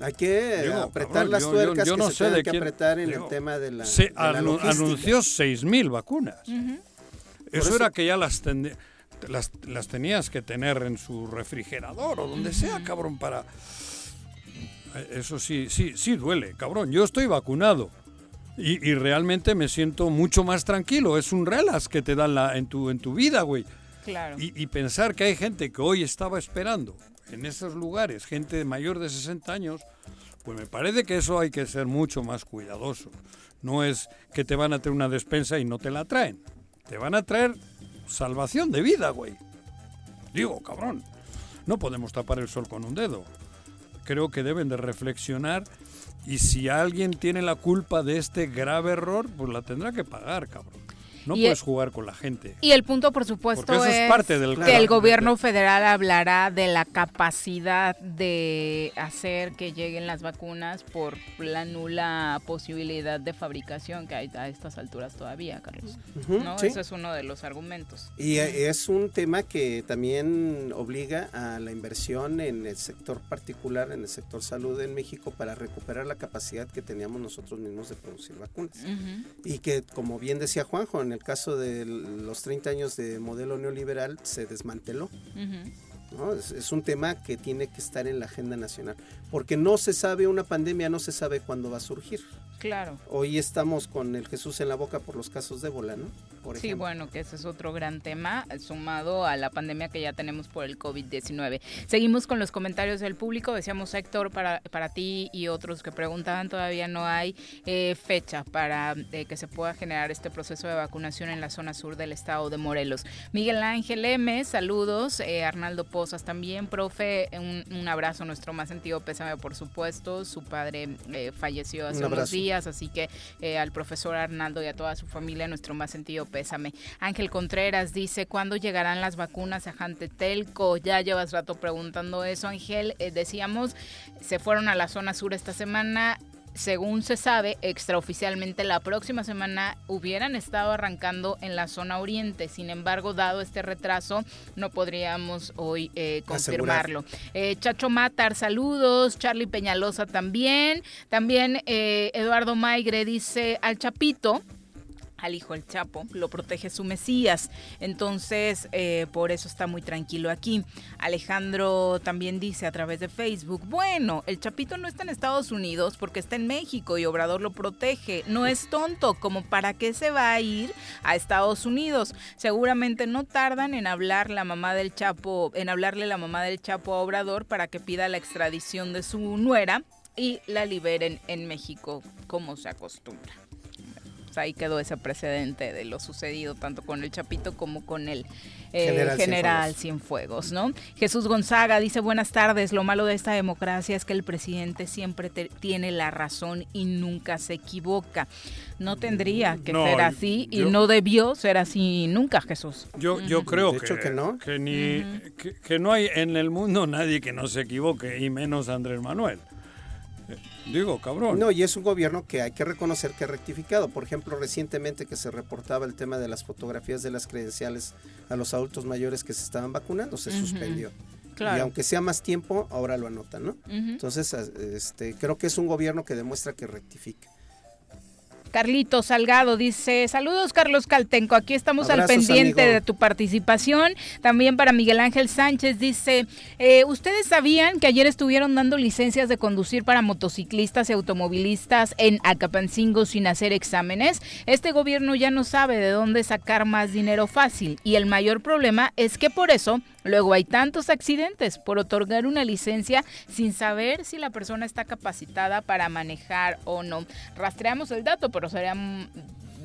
hay que digo, apretar cabrón, las tuercas yo, yo, yo no que se sé de que quién, apretar en digo, el tema de la. Se de la anu anunció 6.000 vacunas. Uh -huh. eso, eso, era que ya las, las, las, tenías que tener en su refrigerador o donde uh -huh. sea, cabrón, para. Eso sí, sí, sí duele, cabrón. Yo estoy vacunado. Y, y, realmente me siento mucho más tranquilo. Es un relax que te dan la, en, tu, en tu vida, güey. Claro. Y, y, pensar que hay gente que hoy estaba esperando en esos lugares, gente mayor de 60 años, pues me parece que eso hay que ser mucho más cuidadoso. No es que te van a traer una despensa y no te la traen. Te van a traer salvación de vida, güey. Digo, cabrón, no podemos tapar el sol con un dedo. Creo que deben de reflexionar y si alguien tiene la culpa de este grave error, pues la tendrá que pagar, cabrón. No y puedes el, jugar con la gente. Y el punto, por supuesto, eso es, es parte del que el gobierno federal hablará de la capacidad de hacer que lleguen las vacunas por la nula posibilidad de fabricación que hay a estas alturas todavía, Carlos. Uh -huh, ¿no? ¿sí? Eso es uno de los argumentos. Y es un tema que también obliga a la inversión en el sector particular, en el sector salud en México, para recuperar la capacidad que teníamos nosotros mismos de producir vacunas. Uh -huh. Y que, como bien decía Juanjo, en el caso de los 30 años de modelo neoliberal se desmanteló. Uh -huh. ¿no? es, es, un tema que tiene que estar en la agenda nacional, porque no se sabe, una pandemia no se sabe cuándo va a surgir. Claro. Hoy estamos con el Jesús en la boca por los casos de ébola, ¿no? Por Sí, bueno, que ese es otro gran tema, sumado a la pandemia que ya tenemos por el COVID-19. Seguimos con los comentarios del público. Decíamos, Héctor, para, para ti y otros que preguntaban, todavía no hay eh, fecha para eh, que se pueda generar este proceso de vacunación en la zona sur del estado de Morelos. Miguel Ángel M, saludos. Eh, Arnaldo Pozas también, profe, un, un, abrazo, nuestro más sentido pésame, por supuesto. Su padre falleció hace unos días, así que al profesor Arnaldo y a toda su familia, nuestro más sentido pésame. Ángel Contreras dice, ¿cuándo llegarán las vacunas a Jantetelco? Ya llevas rato preguntando eso, Ángel. Eh, decíamos, se fueron a la zona sur esta semana según se sabe, extraoficialmente la próxima semana hubieran estado arrancando en la zona oriente. Sin embargo, dado este retraso, no podríamos hoy eh, confirmarlo. Eh, Chacho Matar, saludos. Charlie Peñalosa también. También Eduardo Maigre dice al Chapito al hijo el Chapo, lo protege su Mesías. Entonces, eh, por eso está muy tranquilo aquí. Alejandro también dice a través de Facebook, bueno, el Chapito no está en Estados Unidos porque está en México y Obrador lo protege. No es tonto, como para qué se va a ir a Estados Unidos. Seguramente no tardan en hablar la mamá del Chapo, en hablarle la mamá del Chapo a Obrador para que pida la extradición de su nuera y la liberen en México, como se acostumbra ahí quedó ese precedente de lo sucedido tanto con el Chapito como con el eh, general, Cienfuegos. ¿no? Jesús Gonzaga dice buenas tardes, lo malo de esta democracia es que el presidente siempre tiene la razón y nunca se equivoca. No tendría que ser así y no debió ser así nunca, Jesús. Yo, yo creo que, no. Que, ni, que no hay en el mundo nadie que no se equivoque, y menos Andrés Manuel. Digo, cabrón. No, y es un gobierno que hay que reconocer que ha rectificado. Por ejemplo, recientemente que se reportaba el tema de las fotografías de las credenciales a los adultos mayores que se estaban vacunando, se suspendió. Y aunque sea más tiempo, ahora lo anotan, ¿no? Entonces, este, creo que es un gobierno que demuestra que rectifica. Carlito Salgado dice, saludos Carlos Caltenco, aquí estamos al pendiente de tu participación. También para Miguel Ángel Sánchez dice, eh, ¿ustedes sabían que ayer estuvieron dando licencias de conducir para motociclistas y automovilistas en Acapancingo sin hacer exámenes? Este gobierno ya no sabe de dónde sacar más dinero fácil y el mayor problema es que por eso Luego hay tantos accidentes por otorgar una licencia sin saber si la persona está capacitada para manejar o no. Rastreamos el dato, pero sería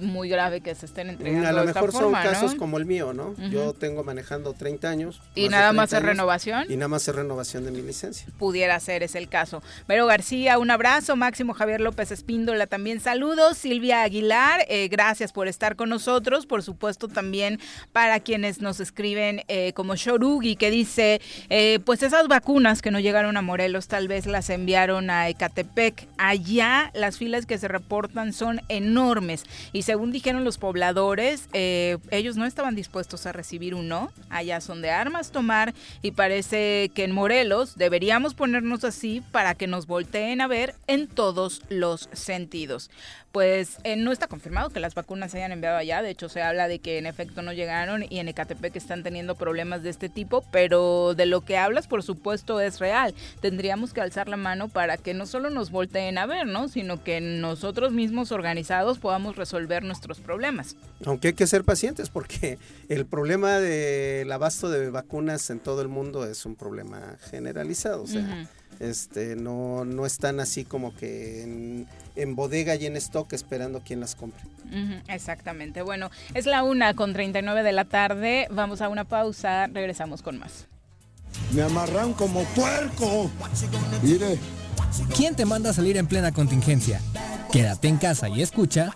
muy grave que se estén entregando. A lo mejor son casos como el mío, ¿no? Yo tengo manejando 30 años. ¿Y nada más es renovación? Y nada más es renovación de mi licencia. Pudiera ser, es el caso. Vero García, un abrazo. Máximo Javier López Espíndola, también saludos. Silvia Aguilar, eh, gracias por estar con nosotros. Por supuesto, también para quienes nos escriben eh, como Shorugi, que dice, eh, pues esas vacunas que no llegaron a Morelos, tal vez las enviaron a Ecatepec. Allá las filas que se reportan son enormes y según dijeron los pobladores, eh, ellos no estaban dispuestos a recibir un no. Allá son de armas tomar y parece que en Morelos deberíamos ponernos así para que nos volteen a ver en todos los sentidos pues eh, no está confirmado que las vacunas se hayan enviado allá. De hecho, se habla de que en efecto no llegaron y en Ecatepec están teniendo problemas de este tipo, pero de lo que hablas, por supuesto, es real. Tendríamos que alzar la mano para que no solo nos volteen a ver, ¿no? Sino que nosotros mismos organizados podamos resolver nuestros problemas. Aunque hay que ser pacientes porque el problema del abasto de vacunas en todo el mundo es un problema generalizado. O sea, este, no, no están así como que en, bodega y en stock esperando quien las compre. exactamente. Bueno, es la una con 39 de la tarde. Vamos a una pausa. Regresamos con más. Me amarran como puerco. Mire. ¿Quién te manda a salir en plena contingencia? Quédate en casa y escucha.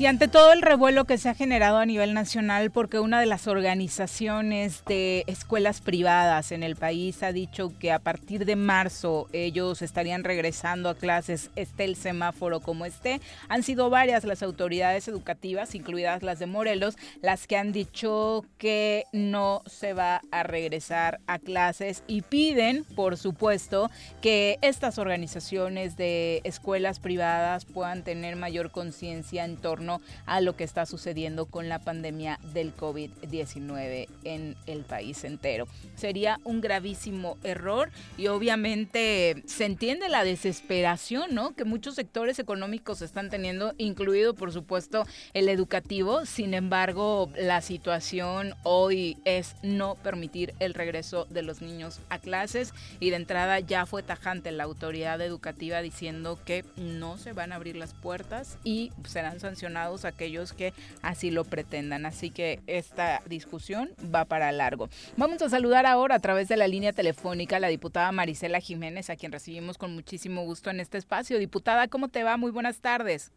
Y ante todo el revuelo que se ha generado a nivel nacional, porque una de las organizaciones de escuelas privadas en el país ha dicho que a partir de marzo ellos estarían regresando a clases, esté el semáforo como esté, han sido varias las autoridades educativas, incluidas las de Morelos, las que han dicho que no se va a regresar a clases y piden, por supuesto, que estas organizaciones de escuelas privadas puedan tener mayor conciencia en torno a lo que está sucediendo con la pandemia del COVID-19 en el país entero. Sería un gravísimo error y obviamente se entiende la desesperación, ¿no? Que muchos sectores económicos están teniendo, incluido por supuesto el educativo. Sin embargo, la situación hoy es no permitir el regreso de los niños a clases y de entrada ya fue tajante la autoridad educativa diciendo que no se van a abrir las puertas y serán sancionados aquellos que así lo pretendan. Así que esta discusión va para largo. Vamos a saludar ahora a través de la línea telefónica a la diputada Marisela Jiménez, a quien recibimos con muchísimo gusto en este espacio. Diputada, ¿cómo te va? Muy buenas tardes.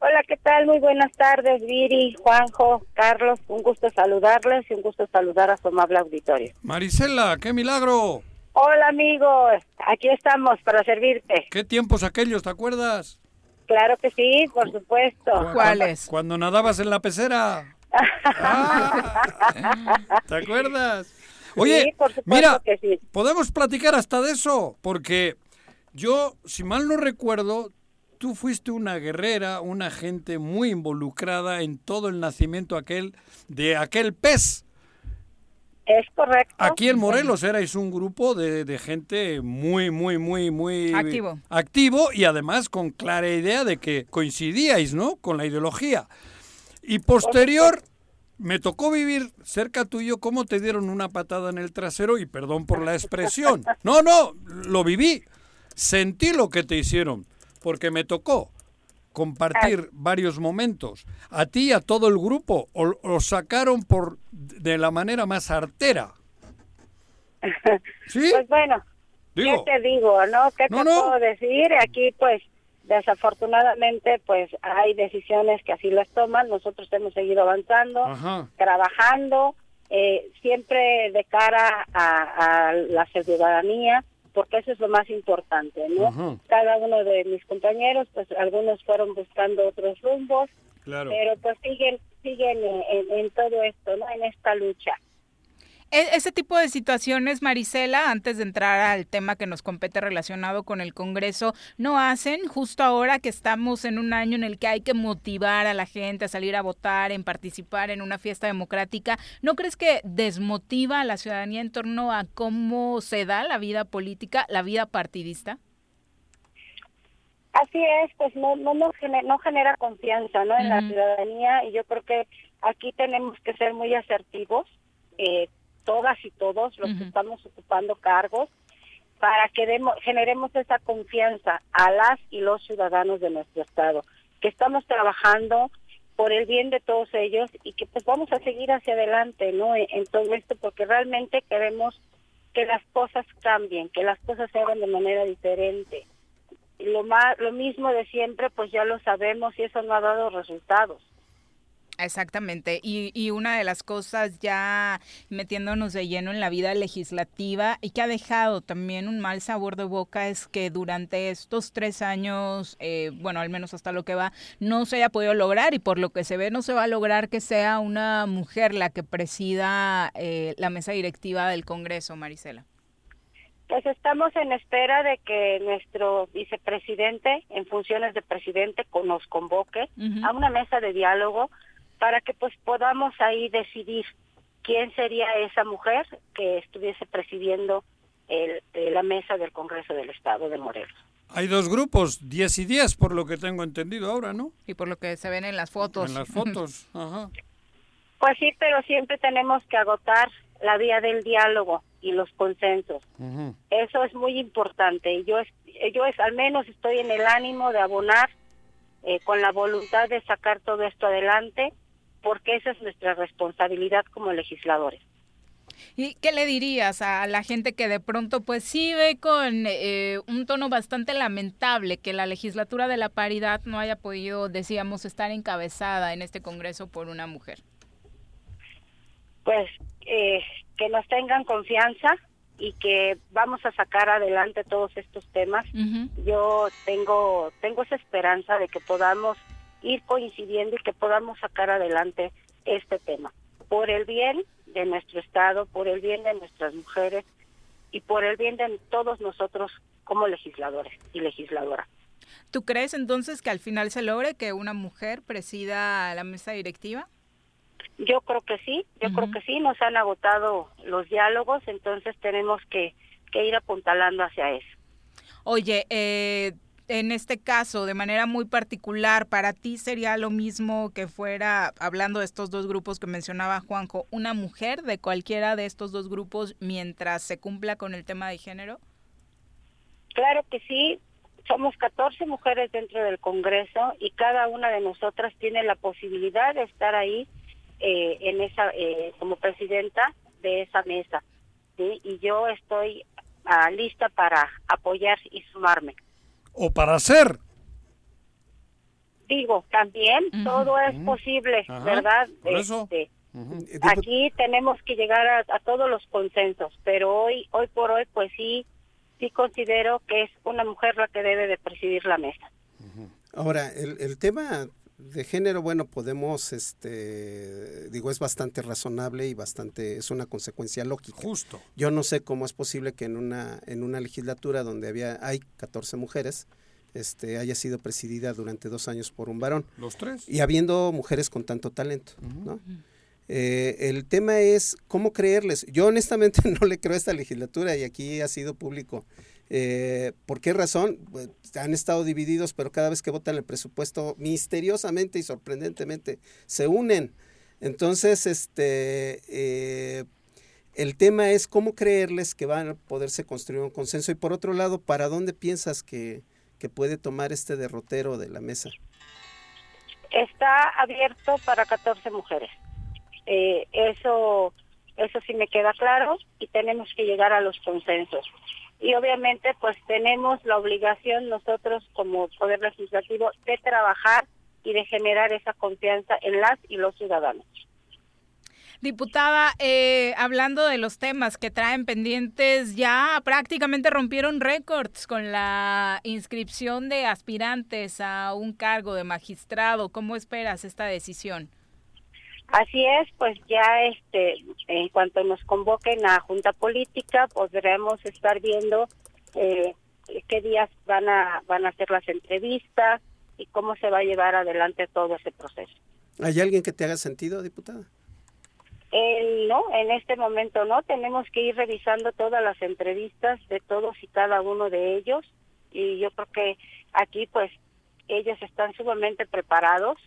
Hola, ¿qué tal? Muy buenas tardes, Viri, Juanjo, Carlos. Un gusto saludarles y un gusto saludar a su amable auditorio. Marisela, qué milagro. Hola, amigo. Aquí estamos para servirte. ¿Qué tiempos aquellos, te acuerdas? Claro que sí, por supuesto. ¿Cuáles? Cuando nadabas en la pecera. Ah, ¿Te acuerdas? Oye, mira, podemos platicar hasta de eso, porque yo, si mal no recuerdo, tú fuiste una guerrera, una gente muy involucrada en todo el nacimiento aquel de aquel pez. Es correcto. Aquí en Morelos erais un grupo de, gente muy, muy, muy, muy activo. activo y además con clara idea de que coincidíais, ¿no? Con la ideología. Y posterior, me tocó vivir cerca tuyo cómo te dieron una patada en el trasero y perdón por la expresión. No, no, lo viví. Sentí lo que te hicieron porque me tocó compartir varios momentos. A ti y a todo el grupo o, sacaron por de la manera más artera. ¿Sí? Pues bueno, ¿qué te digo, no? ¿Qué te puedo decir? Aquí pues desafortunadamente pues hay decisiones que así las toman. Nosotros hemos seguido avanzando, trabajando, eh, siempre de cara a, a la ciudadanía porque eso es lo más importante, ¿no? Cada uno de mis compañeros, pues algunos fueron buscando otros rumbos, pero pues siguen siguen en, todo esto, ¿no? En esta lucha. E, ese tipo de situaciones, Marisela, antes de entrar al tema que nos compete relacionado con el Congreso, no hacen justo ahora que estamos en un año en el que hay que motivar a la gente a salir a votar, en participar en una fiesta democrática. ¿No crees que desmotiva a la ciudadanía en torno a cómo se da la vida política, la vida partidista? Así es, pues no no no genera, confianza, ¿no? En la ciudadanía y yo creo que aquí tenemos que ser muy asertivos. Eh, todas y todos los que estamos ocupando cargos para que demos, generemos esa confianza a las y los ciudadanos de nuestro estado, que estamos trabajando por el bien de todos ellos y que pues vamos a seguir hacia adelante, ¿no? En, todo esto porque realmente queremos que las cosas cambien, que las cosas se hagan de manera diferente. Lo más lo mismo de siempre, pues ya lo sabemos y eso no ha dado resultados. Exactamente, y, y, una de las cosas ya metiéndonos de lleno en la vida legislativa y que ha dejado también un mal sabor de boca es que durante estos tres años, eh, bueno, al menos hasta lo que va, no se haya podido lograr y por lo que se ve no se va a lograr que sea una mujer la que presida eh, la mesa directiva del Congreso, Marisela. Pues estamos en espera de que nuestro vicepresidente, en funciones de presidente, nos convoque a una mesa de diálogo para que pues podamos ahí decidir quién sería esa mujer que estuviese presidiendo el, eh, la mesa del Congreso del Estado de Morelos. Hay dos grupos, 10 y 10, por lo que tengo entendido ahora, ¿no? Y por lo que se ven en las fotos. En las fotos, ajá. Pues sí, pero siempre tenemos que agotar la vía del diálogo y los consensos. Eso es muy importante. Yo, yo es, al menos estoy en el ánimo de abonar eh, con la voluntad de sacar todo esto adelante porque esa es nuestra responsabilidad como legisladores. ¿Y qué le dirías a la gente que de pronto pues sí ve con eh, un tono bastante lamentable que la legislatura de la paridad no haya podido, decíamos, estar encabezada en este Congreso por una mujer? Pues eh, que nos tengan confianza y que vamos a sacar adelante todos estos temas. Yo tengo tengo esa esperanza de que podamos ir coincidiendo y que podamos sacar adelante este tema por el bien de nuestro Estado, por el bien de nuestras mujeres y por el bien de todos nosotros como legisladores y legisladoras. ¿Tú crees entonces que al final se logre que una mujer presida la mesa directiva? Yo creo que sí, yo creo que sí, nos han agotado los diálogos, entonces tenemos que, que ir apuntalando hacia eso. Oye, eh, en este caso, de manera muy particular, para ti sería lo mismo que fuera, hablando de estos dos grupos que mencionaba Juanjo, una mujer de cualquiera de estos dos grupos mientras se cumpla con el tema de género? Claro que sí. Somos 14 mujeres dentro del Congreso y cada una de nosotras tiene la posibilidad de estar ahí eh, en esa eh, como presidenta de esa mesa. Y yo estoy ah, lista para apoyar y sumarme o para hacer. Digo, también todo es posible, ¿verdad? Este, aquí tenemos que llegar a, todos los consensos, pero hoy, hoy por hoy, pues sí, sí considero que es una mujer la que debe de presidir la mesa. Ahora, el, el tema de género, bueno, podemos, este, digo, es bastante razonable y bastante, es una consecuencia lógica. Justo. Yo no sé cómo es posible que en una, en una legislatura donde había, hay 14 mujeres, este, haya sido presidida durante dos años por un varón. Los tres. Y habiendo mujeres con tanto talento, ¿no? Eh, el tema es cómo creerles. Yo honestamente no le creo a esta legislatura y aquí ha sido público eh, ¿Por qué razón? Pues, han estado divididos, pero cada vez que votan el presupuesto, misteriosamente y sorprendentemente, se unen. Entonces, este, eh, el tema es cómo creerles que van a poderse construir un consenso. Y por otro lado, ¿para dónde piensas que, que puede tomar este derrotero de la mesa? Está abierto para 14 mujeres. Eh, eso, eso sí me queda claro y tenemos que llegar a los consensos y obviamente pues tenemos la obligación nosotros como Poder Legislativo de trabajar y de generar esa confianza en las y los ciudadanos. Diputada, eh, hablando de los temas que traen pendientes, ya prácticamente rompieron récords con la inscripción de aspirantes a un cargo de magistrado. ¿Cómo esperas esta decisión? Así es, pues ya este, en cuanto nos convoquen a Junta Política, podremos estar viendo eh, qué días van a van a hacer las entrevistas y cómo se va a llevar adelante todo ese proceso. ¿Hay alguien que te haga sentido, diputada? Eh, no, en este momento no. Tenemos que ir revisando todas las entrevistas de todos y cada uno de ellos y yo creo que aquí pues ellos están sumamente preparados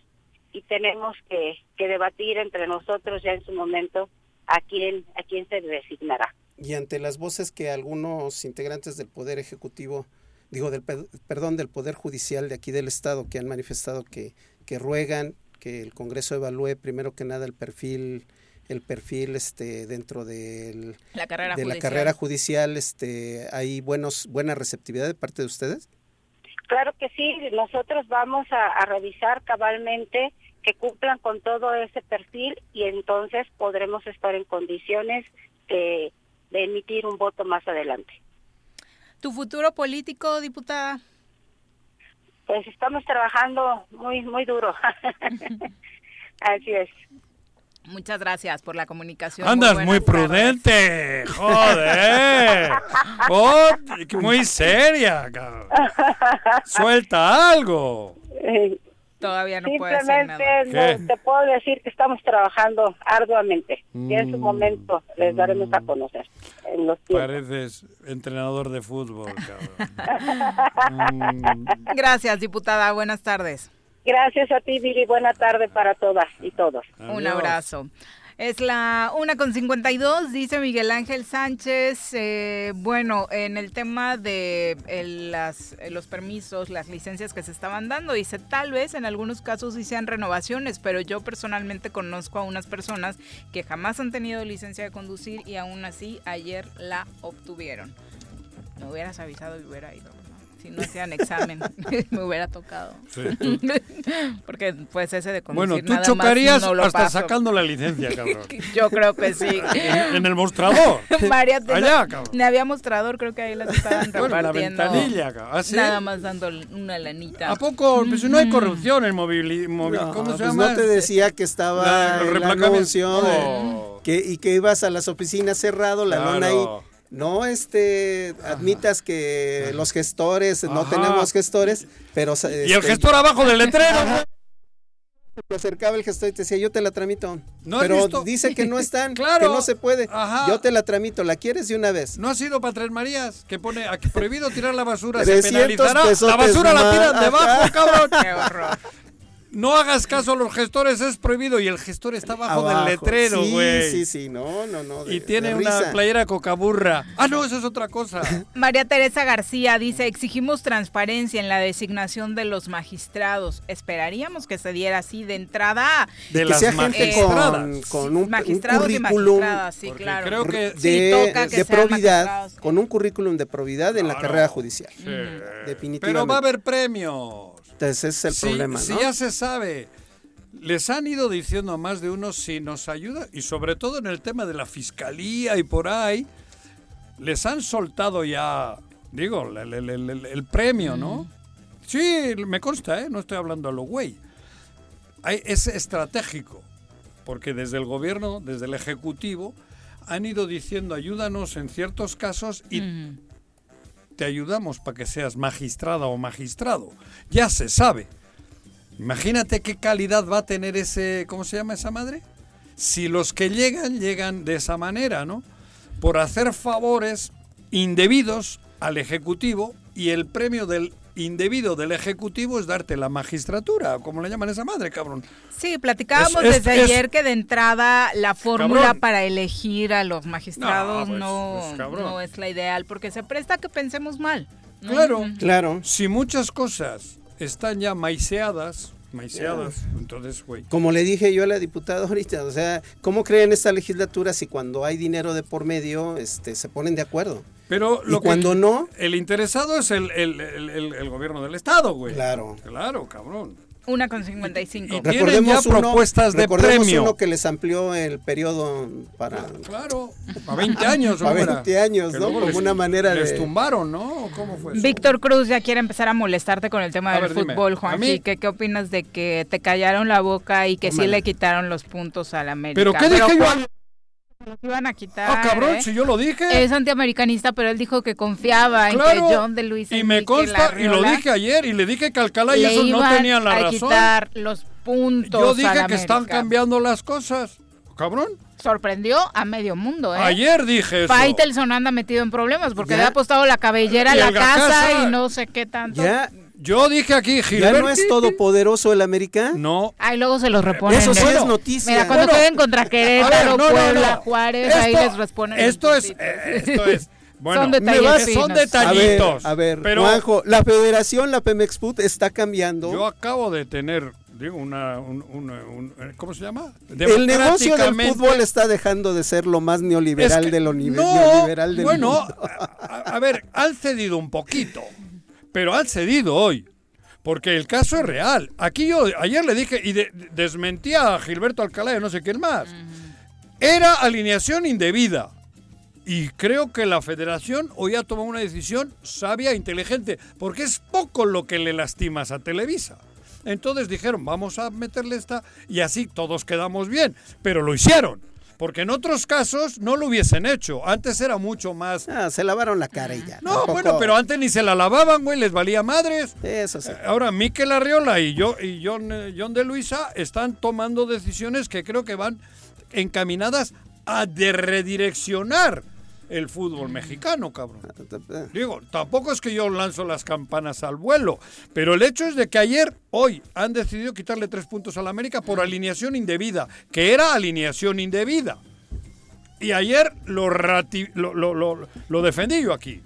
y tenemos que, que debatir entre nosotros ya en su momento a quién a quién se designará. Y ante las voces que algunos integrantes del Poder Ejecutivo, digo, del, perdón, del Poder Judicial de aquí del Estado, que han manifestado que, que ruegan que el Congreso evalúe primero que nada el perfil el perfil este dentro del, la carrera de la carrera judicial este hay buenos buena receptividad de parte de ustedes claro que sí nosotros vamos a, a revisar cabalmente que cumplan con todo ese perfil y entonces podremos estar en condiciones de de emitir un voto más adelante. ¿Tu futuro político, diputada? Pues estamos trabajando muy, muy duro. Así es. Muchas gracias por la comunicación. Andas muy, prudente, joder. Oh, muy seria, cabrón. Suelta algo. Todavía no puede ser nada. te puedo decir que estamos trabajando arduamente y en su mm. momento les daremos a conocer. En los Pareces entrenador de fútbol, mm. Gracias, diputada. Buenas tardes. Gracias a ti, Viri. Buena tarde para todas y todos. Un abrazo. Es la una con 52, dice Miguel Ángel Sánchez. Eh, bueno, en el tema de las, los permisos, las licencias que se estaban dando, dice tal vez en algunos casos sí sean renovaciones, pero yo personalmente conozco a unas personas que jamás han tenido licencia de conducir y aún así ayer la obtuvieron. Me hubieras avisado y hubiera ido si no hacían examen, me hubiera tocado. Porque pues ese de conducir Bueno, tú chocarías hasta sacando la licencia, cabrón. Yo creo que sí. En, el mostrador. Allá, cabrón. Me había mostrador, creo que ahí las estaban repartiendo. la ventanilla, cabrón. ¿Ah, Nada más dando una lanita. ¿A poco? Pues no hay corrupción en móvil. ¿Cómo se pues llama? no te decía que estaba la, anuncio que, y que ibas a las oficinas cerrado, la lona ahí no este admitas que los gestores no tenemos gestores, pero y el este, gestor abajo del letrero. Se acercaba el gestor y te decía, yo te la tramito. pero dice que no están, claro. que no se puede. Yo te la tramito, ¿la quieres de una vez? No ha sido para Tres Marías, que pone aquí prohibido tirar la basura, se penalizará. La basura la tiran debajo, cabrón. Qué horror. No hagas caso a los gestores, es prohibido. Y el gestor está abajo, del letrero, güey. Sí, sí, sí, no, no, no. y tiene una playera cocaburra. Ah, no, eso es otra cosa. María Teresa García dice: exigimos transparencia en la designación de los magistrados. Esperaríamos que se diera así de entrada. De las gente con, un, currículum sí, claro. Creo que de, probidad, con un currículum de probidad en la carrera judicial. Definitivamente. Pero va a haber premios. Ese es el problema, ¿no? Si se sabe. Les han ido diciendo a más de uno si nos ayuda, y sobre todo en el tema de la fiscalía y por ahí, les han soltado ya, digo, el, premio, ¿no? Sí, me consta, ¿eh? No estoy hablando a lo güey. Es estratégico, porque desde el gobierno, desde el ejecutivo, han ido diciendo ayúdanos en ciertos casos y te ayudamos para que seas magistrada o magistrado. Ya se sabe. Imagínate qué calidad va a tener ese, ¿cómo se llama esa madre? Si los que llegan, llegan de esa manera, ¿no? Por hacer favores indebidos al Ejecutivo y el premio del indebido del Ejecutivo es darte la magistratura, como le llaman esa madre, cabrón. Sí, platicábamos desde ayer que de entrada la fórmula para elegir a los magistrados no, pues, no, es la ideal, porque se presta a que pensemos mal. Claro, claro. Si muchas cosas están ya maiseadas, maiseadas, entonces, güey. Como le dije yo a la diputada ahorita, o sea, ¿cómo creen esta legislatura si cuando hay dinero de por medio este, se ponen de acuerdo? Pero lo cuando no. El interesado es el, el, el, gobierno del Estado, güey. Claro. Claro, cabrón. Una con 55. Y tienen ya propuestas de premio. uno que les amplió el periodo para... Claro, a 20 años. A 20 años, ¿no? Como una manera les tumbaron, ¿no? ¿Cómo fue eso? Víctor Cruz ya quiere empezar a molestarte con el tema del fútbol, Juan. ¿Qué, ¿Qué opinas de que te callaron la boca y que sí le quitaron los puntos a la América? ¿Pero qué dije yo? Los iban a quitar. Ah, cabrón, ¿eh? si yo lo dije. Es antiamericanista, pero él dijo que confiaba en que John de Luis Y me consta, y lo dije ayer, y le dije que Alcalá y eso no tenían la a razón. quitar los puntos. Yo dije que están América. cambiando las cosas. Cabrón. Sorprendió a medio mundo, ¿eh? Ayer dije eso. Faitelson anda metido en problemas porque Ya. le ha apostado la cabellera a la casa, casa. y no sé qué tanto. Ya, Yo dije aquí, ya Gilberto. no es todopoderoso el América. No. Ay, luego se los reponen. Eso sí Bueno, es noticia. Mira, cuando Bueno, queden contra Querétaro, ver, no, no, Puebla, no. Juárez, ahí les responden. Esto es, eh, esto es, bueno, Son me detalles vas- finos. son A ver, detallitos. a ver, pero Juanjo, la federación, la Pemex Food, está cambiando. yo acabo de tener, digo, una, un, un- un- ¿cómo se llama? el negocio del fútbol está dejando de ser lo más neoliberal Es que- de lo no, neoliberal del bueno, mundo. a, a ver, han cedido un poquito, pero han cedido hoy. Porque el caso es real. Aquí yo ayer le dije y de- desmentía a Gilberto Alcalá y no sé quién más. Era alineación indebida. Y creo que la federación hoy ha tomado una decisión sabia e inteligente, porque es poco lo que le lastimas a Televisa. Entonces dijeron, vamos a meterle esta y así todos quedamos bien. Pero lo hicieron, porque en otros casos no lo hubiesen hecho. Antes era mucho más... Ah, se lavaron la cara y ya. No, tampoco- bueno, pero antes ni se la lavaban, güey, les valía madres. Eso sí. Ahora, Miquel Arriola y, yo, y John, eh, John de Luisa están tomando decisiones que creo que van encaminadas a de redireccionar el fútbol mexicano, cabrón. Digo, tampoco es que yo lanzo las campanas al vuelo, pero el hecho es de que ayer, hoy, han decidido quitarle tres puntos a la América por alineación indebida, que era alineación indebida. Y ayer lo, rati- lo, lo, lo- lo defendí yo aquí.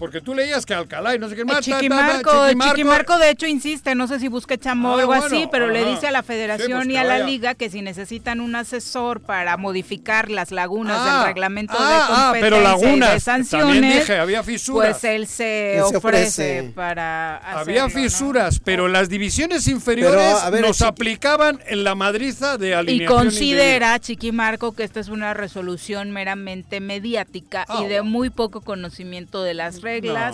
Porque tú leías que Alcalá y no sé qué El más. ta, ta, ta, Chiquimarco, Chiquimarco- de hecho insiste, no sé si busque chamo o Ah, algo bueno, así, pero le dice a la Sí, federación pues y a la vaya. liga que si necesitan un asesor para modificar las lagunas Ah, del reglamento ah, de ah, competencia pero y lagunas, de sanciones, también dije, había fisuras. pues él se, Él se ofrece, ofrece. para Había hacerlo, ¿no? fisuras, pero las divisiones inferiores Pero, a ver, nos Chiqui- aplicaban en la madriza de Y alineación. considera, Chiquimarco, que esta es una resolución meramente mediática Ah, y de muy poco conocimiento de las reglas,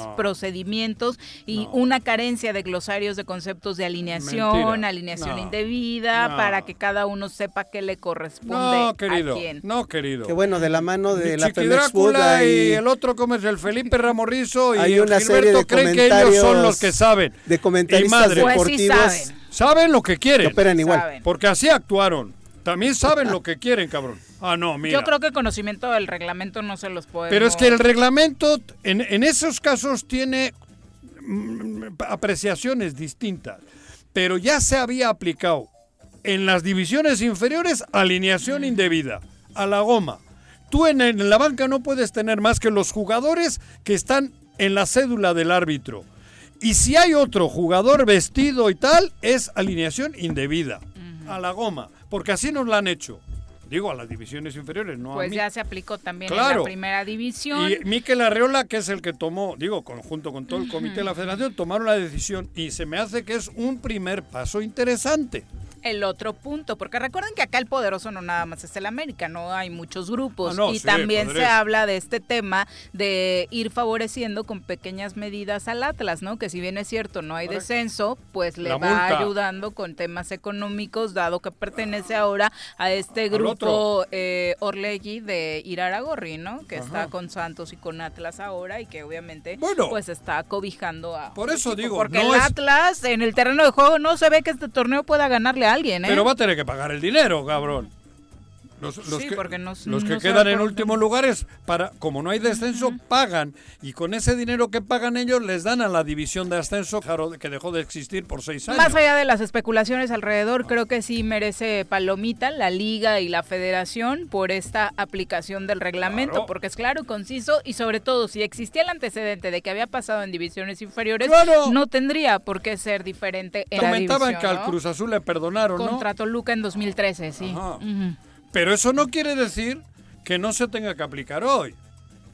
No. procedimientos y una carencia de glosarios de conceptos de alineación, Mentira. alineación No. indebida, No. para que cada uno sepa qué le corresponde No, a querido. quién. No, querido. Que bueno, de la mano de la Food Drácula y hay, el otro, ¿cómo es? El Felipe Ramorrizo y hay el una serie Gilberto creen que ellos son los que saben. de Y comentaristas madre. Pues sí deportivos saben. Saben lo que quieren. que operan igual. Saben. Porque así actuaron. También saben lo que quieren, cabrón. Ah, no, mira. Yo creo que el conocimiento del reglamento no se los puede. Pero es que el reglamento en, en esos casos tiene mm, apreciaciones distintas. Pero ya se había aplicado en las divisiones inferiores alineación indebida, a la goma. Tú en, en la banca no puedes tener más que los jugadores que están en la cédula del árbitro. Y si hay otro jugador vestido y tal, es alineación indebida, a la goma, porque así nos la han hecho. Digo, a las divisiones inferiores, no a Pues mí. ya se aplicó también en Claro. la primera división. Y Miquel Arreola, que es el que tomó, digo, conjunto con todo el comité de la federación, tomaron la decisión y se me hace que es un primer paso interesante. El otro punto, porque recuerden que acá el poderoso no nada más es el América, no hay muchos grupos Ah, no, y sí, también se habla de este tema de ir favoreciendo con pequeñas medidas al Atlas, ¿no? Que si bien es cierto no hay descenso, pues le La va multa. ayudando con temas económicos, dado que pertenece ahora a este grupo eh, Orlegui de Iraragorri, ¿no? Que Ajá. está con Santos y con Atlas ahora y que obviamente Bueno. pues está cobijando a Por eso equipo, digo, porque no el es- Atlas en el terreno de juego no se ve que este torneo pueda ganarle a ¿eh? Pero va a tener que pagar el dinero, cabrón. Los, los Sí, que, porque no- los no que se va quedan en últimos lugares, para, como no hay descenso, pagan. Y con ese dinero que pagan ellos, les dan a la división de ascenso que dejó de existir por seis años. Más allá de las especulaciones alrededor, creo que sí merece palomita la liga y la federación por esta aplicación del reglamento, Claro. porque es claro, conciso y sobre todo si existía el antecedente de que había pasado en divisiones inferiores, Claro. no tendría por qué ser diferente en la Comentaban división, que al. Cruz Azul le perdonaron, ¿no? Contra Toluca en 2013, sí. Ajá. Pero eso no quiere decir que no se tenga que aplicar hoy.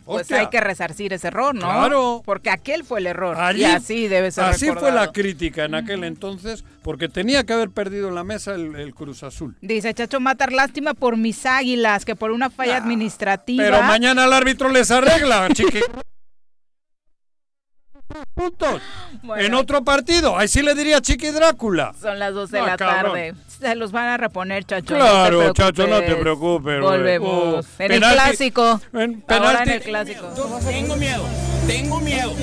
pues hay que resarcir ese error, ¿no? Claro. Porque aquel fue el error. y así debe ser Así fue la crítica en aquel entonces, porque tenía que haber perdido en la mesa el, Cruz Azul. Dice Chacho Matar, lástima por mis águilas, que por una falla administrativa. Pero mañana el árbitro les arregla, chiqui puntos. En otro partido, ahí sí le diría Chiqui Drácula. Son las 12 de la tarde. Se los van a reponer, chacho. Claro, no chacho, no te preocupes. Volvemos. en el clásico. En, Ahora en el clásico. Tengo miedo, tengo miedo,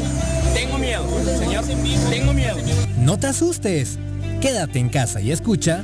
tengo miedo, señor, tengo miedo. No te asustes. Quédate en casa y escucha.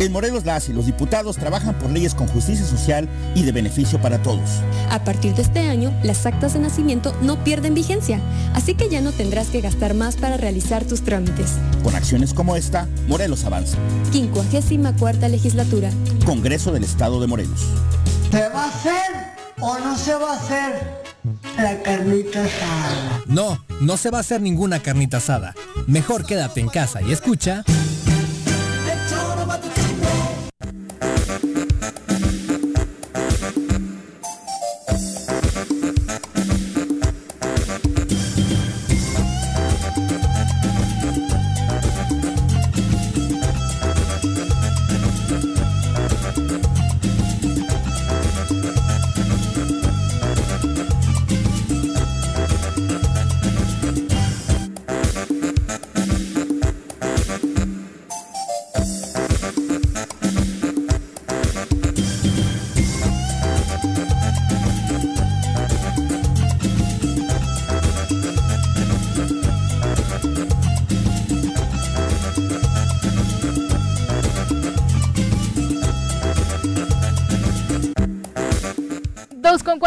En Morelos las y los diputados trabajan por leyes con justicia social y de beneficio para todos. A partir de este año, las actas de nacimiento no pierden vigencia, así que ya no tendrás que gastar más para realizar tus trámites. Con acciones como esta, Morelos avanza. 54 legislatura. Congreso del Estado de Morelos. ¿Se va a hacer o no se va a hacer la carnita asada? No, no se va a hacer ninguna carnita asada. Mejor quédate en casa y escucha.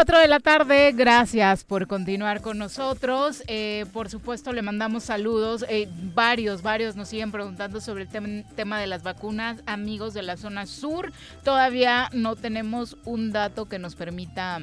4 de la tarde, gracias por continuar con nosotros. Eh, por supuesto, le mandamos saludos. Eh, varios, varios nos siguen preguntando sobre el tema de las vacunas. Amigos de la zona sur, todavía no tenemos un dato que nos permita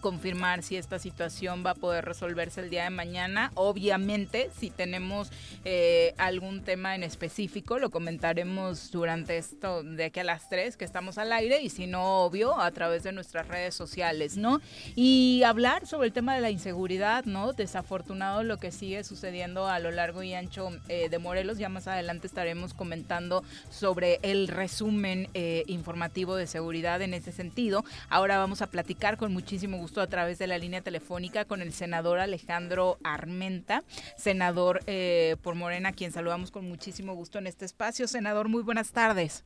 confirmar si esta situación va a poder resolverse el día de mañana. Obviamente, si tenemos eh, algún tema en específico, lo comentaremos durante esto de aquí a las 3 que estamos al aire y si no, obvio, a través de nuestras redes sociales, ¿no? Y hablar sobre el tema de la inseguridad, ¿no? Desafortunado lo que sigue sucediendo a lo largo y ancho eh, de Morelos. Ya más adelante estaremos comentando sobre el resumen eh, informativo de seguridad en ese sentido. Ahora vamos a platicar con muchísimo gusto gusto a través de la línea telefónica con el senador Alejandro Armenta, senador eh, por Morena, quien saludamos con muchísimo gusto en este espacio. Senador, muy buenas tardes.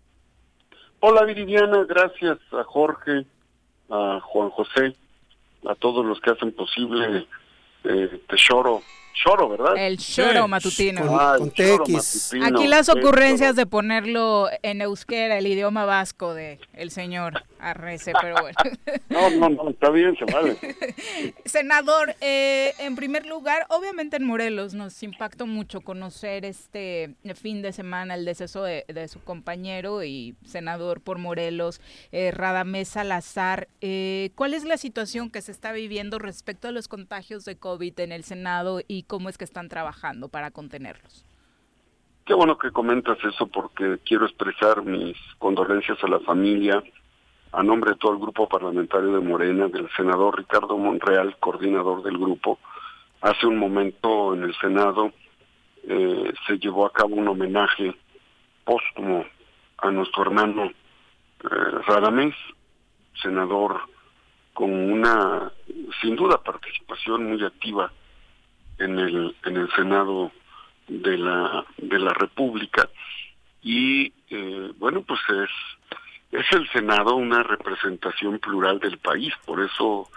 Hola Viridiana, gracias a Jorge, a Juan José, a todos los que hacen posible eh, Tesoro choro, ¿verdad? El choro matutino. Ah, Con choro matutino. Aquí las ocurrencias de ponerlo en euskera, el idioma vasco de el señor Arrece, pero bueno. No, no, no, está bien, se vale. Senador, eh, en primer lugar, obviamente en Morelos nos impactó mucho conocer este fin de semana el deceso de, de su compañero y senador por Morelos, eh, Radamés Salazar. Eh, ¿Cuál es la situación que se está viviendo respecto a los contagios de COVID en el Senado y cómo es que están trabajando para contenerlos? Qué bueno que comentas eso porque quiero expresar mis condolencias a la familia, a nombre de todo el grupo parlamentario de Morena, del senador Ricardo Monreal, coordinador del grupo. Hace un momento en el Senado eh, se llevó a cabo un homenaje póstumo a nuestro hermano eh, senador con una, sin duda, participación muy activa en el, en el Senado de la, de la República. Y eh, bueno, pues es es el Senado una representación plural del país, por eso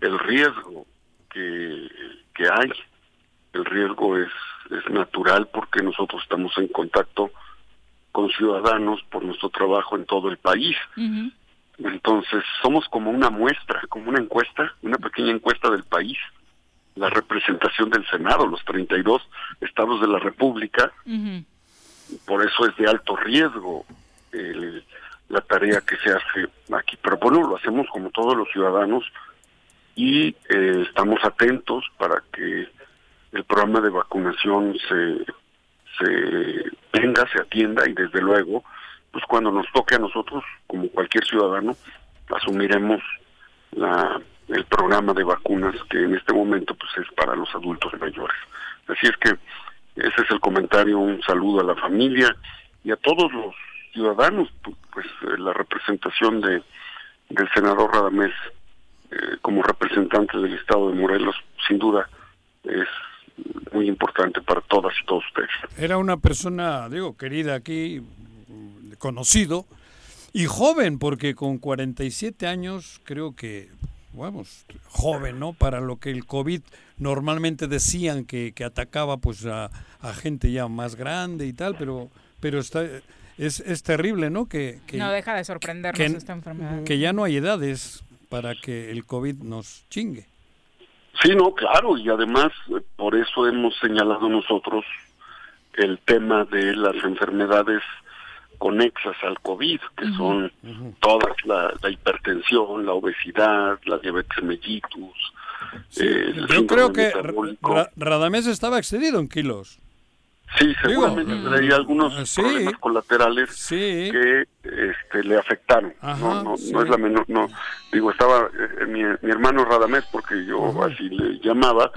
el riesgo que, que hay, el riesgo es, es natural porque nosotros estamos en contacto con ciudadanos por nuestro trabajo en todo el país. Entonces, somos como una muestra, como una encuesta, una pequeña encuesta del país, la representación del Senado, los 32 estados de la República, por eso es de alto riesgo el la tarea que se hace aquí. Pero bueno, lo hacemos como todos los ciudadanos y eh, estamos atentos para que el programa de vacunación se, se tenga, se atienda y desde luego, pues cuando nos toque a nosotros, como cualquier ciudadano, asumiremos la, el programa de vacunas que en este momento pues es para los adultos mayores. Así es que ese es el comentario, un saludo a la familia y a todos los ciudadanos, pues eh, la representación de del senador Radamés eh, como representante del Estado de Morelos, sin duda, es muy importante para todas y todos ustedes. Era una persona, digo, querida aquí, conocido y joven, porque con 47 años creo que, vamos, joven, ¿no? Para lo que el COVID normalmente decían que, que atacaba pues a, a gente ya más grande y tal, pero, pero está es, es terrible, ¿no? Que, que no deja de sorprendernos que, esta enfermedad. Que ya no hay edades para que el COVID nos chingue. Sí, no, claro, y además eh, por eso hemos señalado nosotros el tema de las enfermedades conexas al COVID, que son todas la, la, hipertensión, la obesidad, la diabetes mellitus. Sí, eh, yo creo que Radamés estaba excedido en kilos. Sí, seguramente hay algunos problemas colaterales que este, le afectaron. no, no, no es la menor, no. Digo, estaba eh, mi, mi, hermano Radamés, porque yo así le llamaba,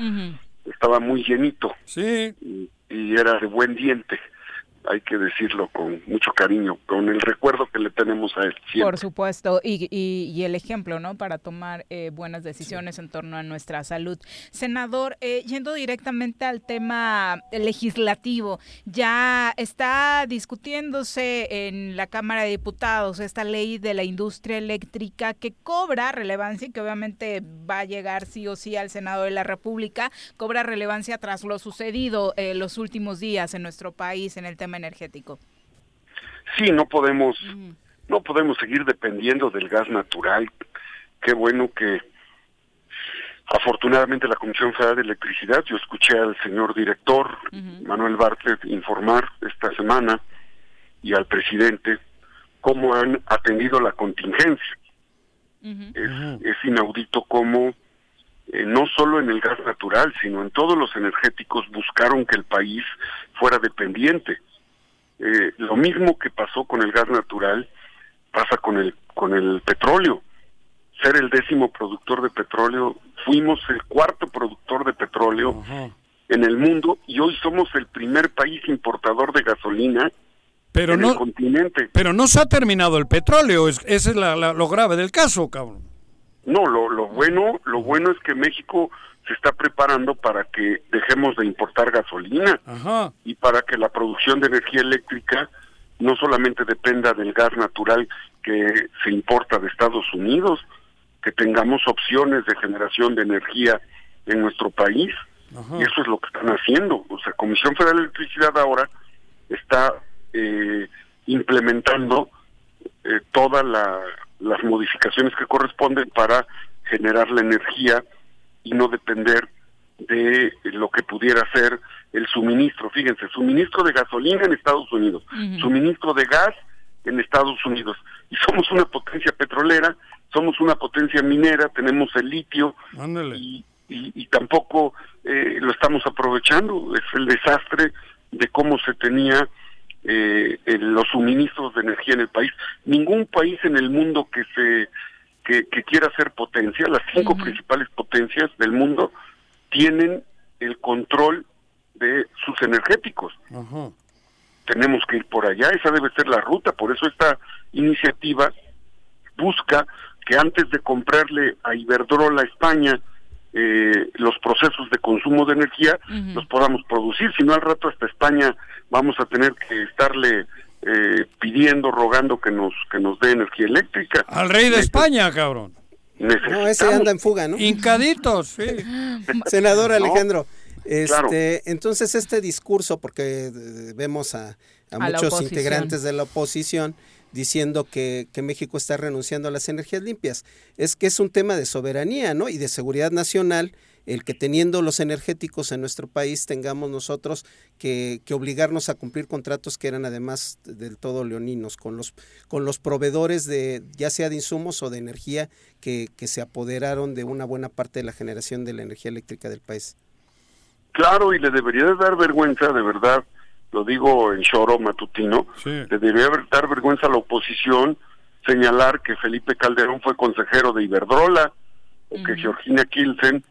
estaba muy llenito. Sí. Y, y, era de buen diente hay que decirlo con mucho cariño, con el recuerdo que le tenemos a él. Por supuesto, y, y, y, el ejemplo, ¿no? Para tomar eh, buenas decisiones sí. en torno a nuestra salud. Senador, eh, yendo directamente al tema legislativo, ya está discutiéndose en la Cámara de Diputados esta ley de la industria eléctrica que cobra relevancia y que obviamente va a llegar sí o sí al Senado de la República, cobra relevancia tras lo sucedido eh, los últimos días en nuestro país en el tema energético. Sí, no podemos, mm. no podemos seguir dependiendo del gas natural. Qué bueno que afortunadamente la Comisión Federal de Electricidad, yo escuché al señor director uh -huh. Manuel Bartlett informar esta semana y al presidente cómo han atendido la contingencia. Uh -huh. es, es, inaudito cómo eh, no solo en el gas natural, sino en todos los energéticos buscaron que el país fuera dependiente. Eh, lo mismo que pasó con el gas natural pasa con el con el petróleo. Ser el décimo productor de petróleo, fuimos el cuarto productor de petróleo uh -huh. en el mundo y hoy somos el primer país importador de gasolina pero en no, el continente. Pero no se ha terminado el petróleo, es, ese es la, la, lo grave del caso, cabrón. No, lo, lo bueno, lo bueno es que México se está preparando para que dejemos de importar gasolina y para que la producción de energía eléctrica no solamente dependa del gas natural que se importa de Estados Unidos, que tengamos opciones de generación de energía en nuestro país. Y eso es lo que están haciendo. O sea, Comisión Federal de Electricidad ahora está eh, implementando eh, todas las modificaciones que corresponden para generar la energía y no depender de lo que pudiera ser el suministro. Fíjense, suministro de gasolina en Estados Unidos, suministro de gas en Estados Unidos. Y somos una potencia petrolera, somos una potencia minera, tenemos el litio y, y, tampoco eh, lo estamos aprovechando. Es el desastre de cómo se tenía eh, los suministros de energía en el país. Ningún país en el mundo que se que, quiera ser potencia, las cinco principales potencias del mundo tienen el control de sus energéticos. Tenemos que ir por allá, esa debe ser la ruta, por eso esta iniciativa busca que antes de comprarle a Iberdrola España eh, los procesos de consumo de energía los podamos producir, si no al rato hasta España vamos a tener que estarle eh, pidiendo, rogando que nos que nos dé energía eléctrica. Al rey de España, cabrón. No, ese anda en fuga, ¿no? Incaditos, sí. Senador Alejandro, este, entonces este discurso, porque vemos a, muchos integrantes de la oposición diciendo que, que, México está renunciando a las energías limpias, es que es un tema de soberanía, ¿no? Y de seguridad nacional el que teniendo los energéticos en nuestro país tengamos nosotros que, obligarnos a cumplir contratos que eran además del todo leoninos, con los, con los proveedores de ya sea de insumos o de energía que, que se apoderaron de una buena parte de la generación de la energía eléctrica del país. Claro, y le debería de dar vergüenza, de verdad, lo digo en choro matutino, le debería dar vergüenza a la oposición señalar que Felipe Calderón fue consejero de Iberdrola, o que Georgina Kilsen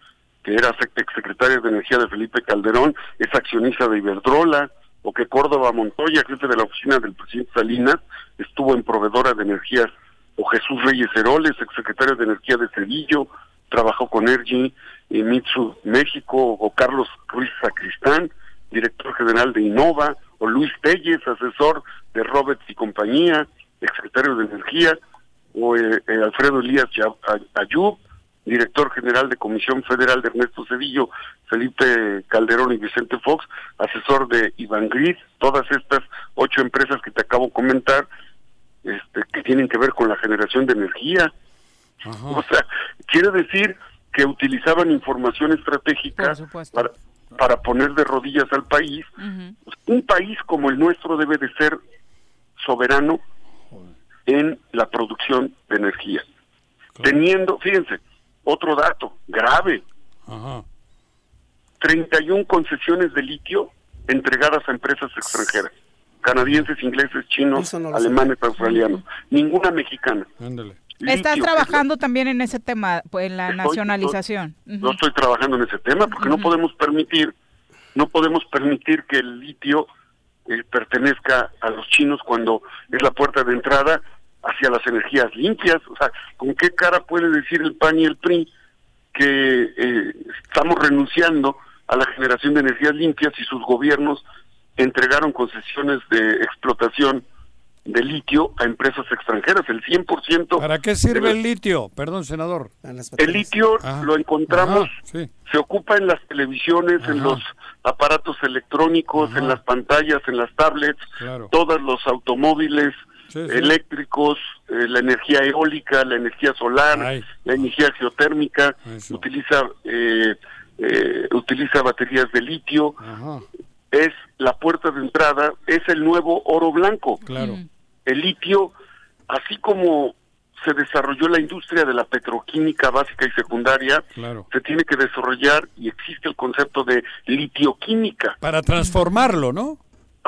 que era secretaria de Energía de Felipe Calderón, es accionista de Iberdrola, o que Córdoba Montoya, jefe de la oficina del presidente Salinas, estuvo en proveedora de energías, o Jesús Reyes Heroles, exsecretario de Energía de Cedillo, trabajó con Ergi y Mitsu México, o Carlos Ruiz Sacristán, director general de Innova, o Luis Telles, asesor de Roberts y compañía, exsecretario de Energía, o eh, eh, Alfredo Elías Ayub, director general de Comisión Federal de Ernesto Cedillo, Felipe Calderón y Vicente Fox, asesor de Iván Gris, todas estas ocho empresas que te acabo de comentar, este, que tienen que ver con la generación de energía. O sea, quiere decir que utilizaban información estratégica para, para poner de rodillas al país. Un país como el nuestro debe de ser soberano en la producción de energía. Teniendo, fíjense, otro dato grave. Ajá. 31 concesiones de litio entregadas a empresas extranjeras. Canadienses, ingleses, chinos, alemanes, australianos. Ninguna mexicana. ¿Estás trabajando también en ese tema, pues, en la nacionalización? No, estoy trabajando en ese tema porque no podemos permitir, no podemos permitir que el litio eh, pertenezca a los chinos cuando es la puerta de entrada hacia las energías limpias. O sea, ¿con qué cara puede decir el PAN y el PRI que eh, estamos renunciando a la generación de energías limpias y sus gobiernos entregaron concesiones de explotación de litio a empresas extranjeras, el 100%. ¿Para qué sirve el litio? Perdón, senador. El litio lo encontramos, se ocupa en las televisiones, en los aparatos electrónicos, en las pantallas, en las tablets, todos los automóviles, eléctricos, eh, la energía eólica, la energía solar, la energía geotérmica, utiliza eh, eh, utiliza baterías de litio, es la puerta de entrada, es el nuevo oro blanco. Claro. El litio, así como se desarrolló la industria de la petroquímica básica y secundaria, se tiene que desarrollar y existe el concepto de litioquímica. Para transformarlo, ¿no?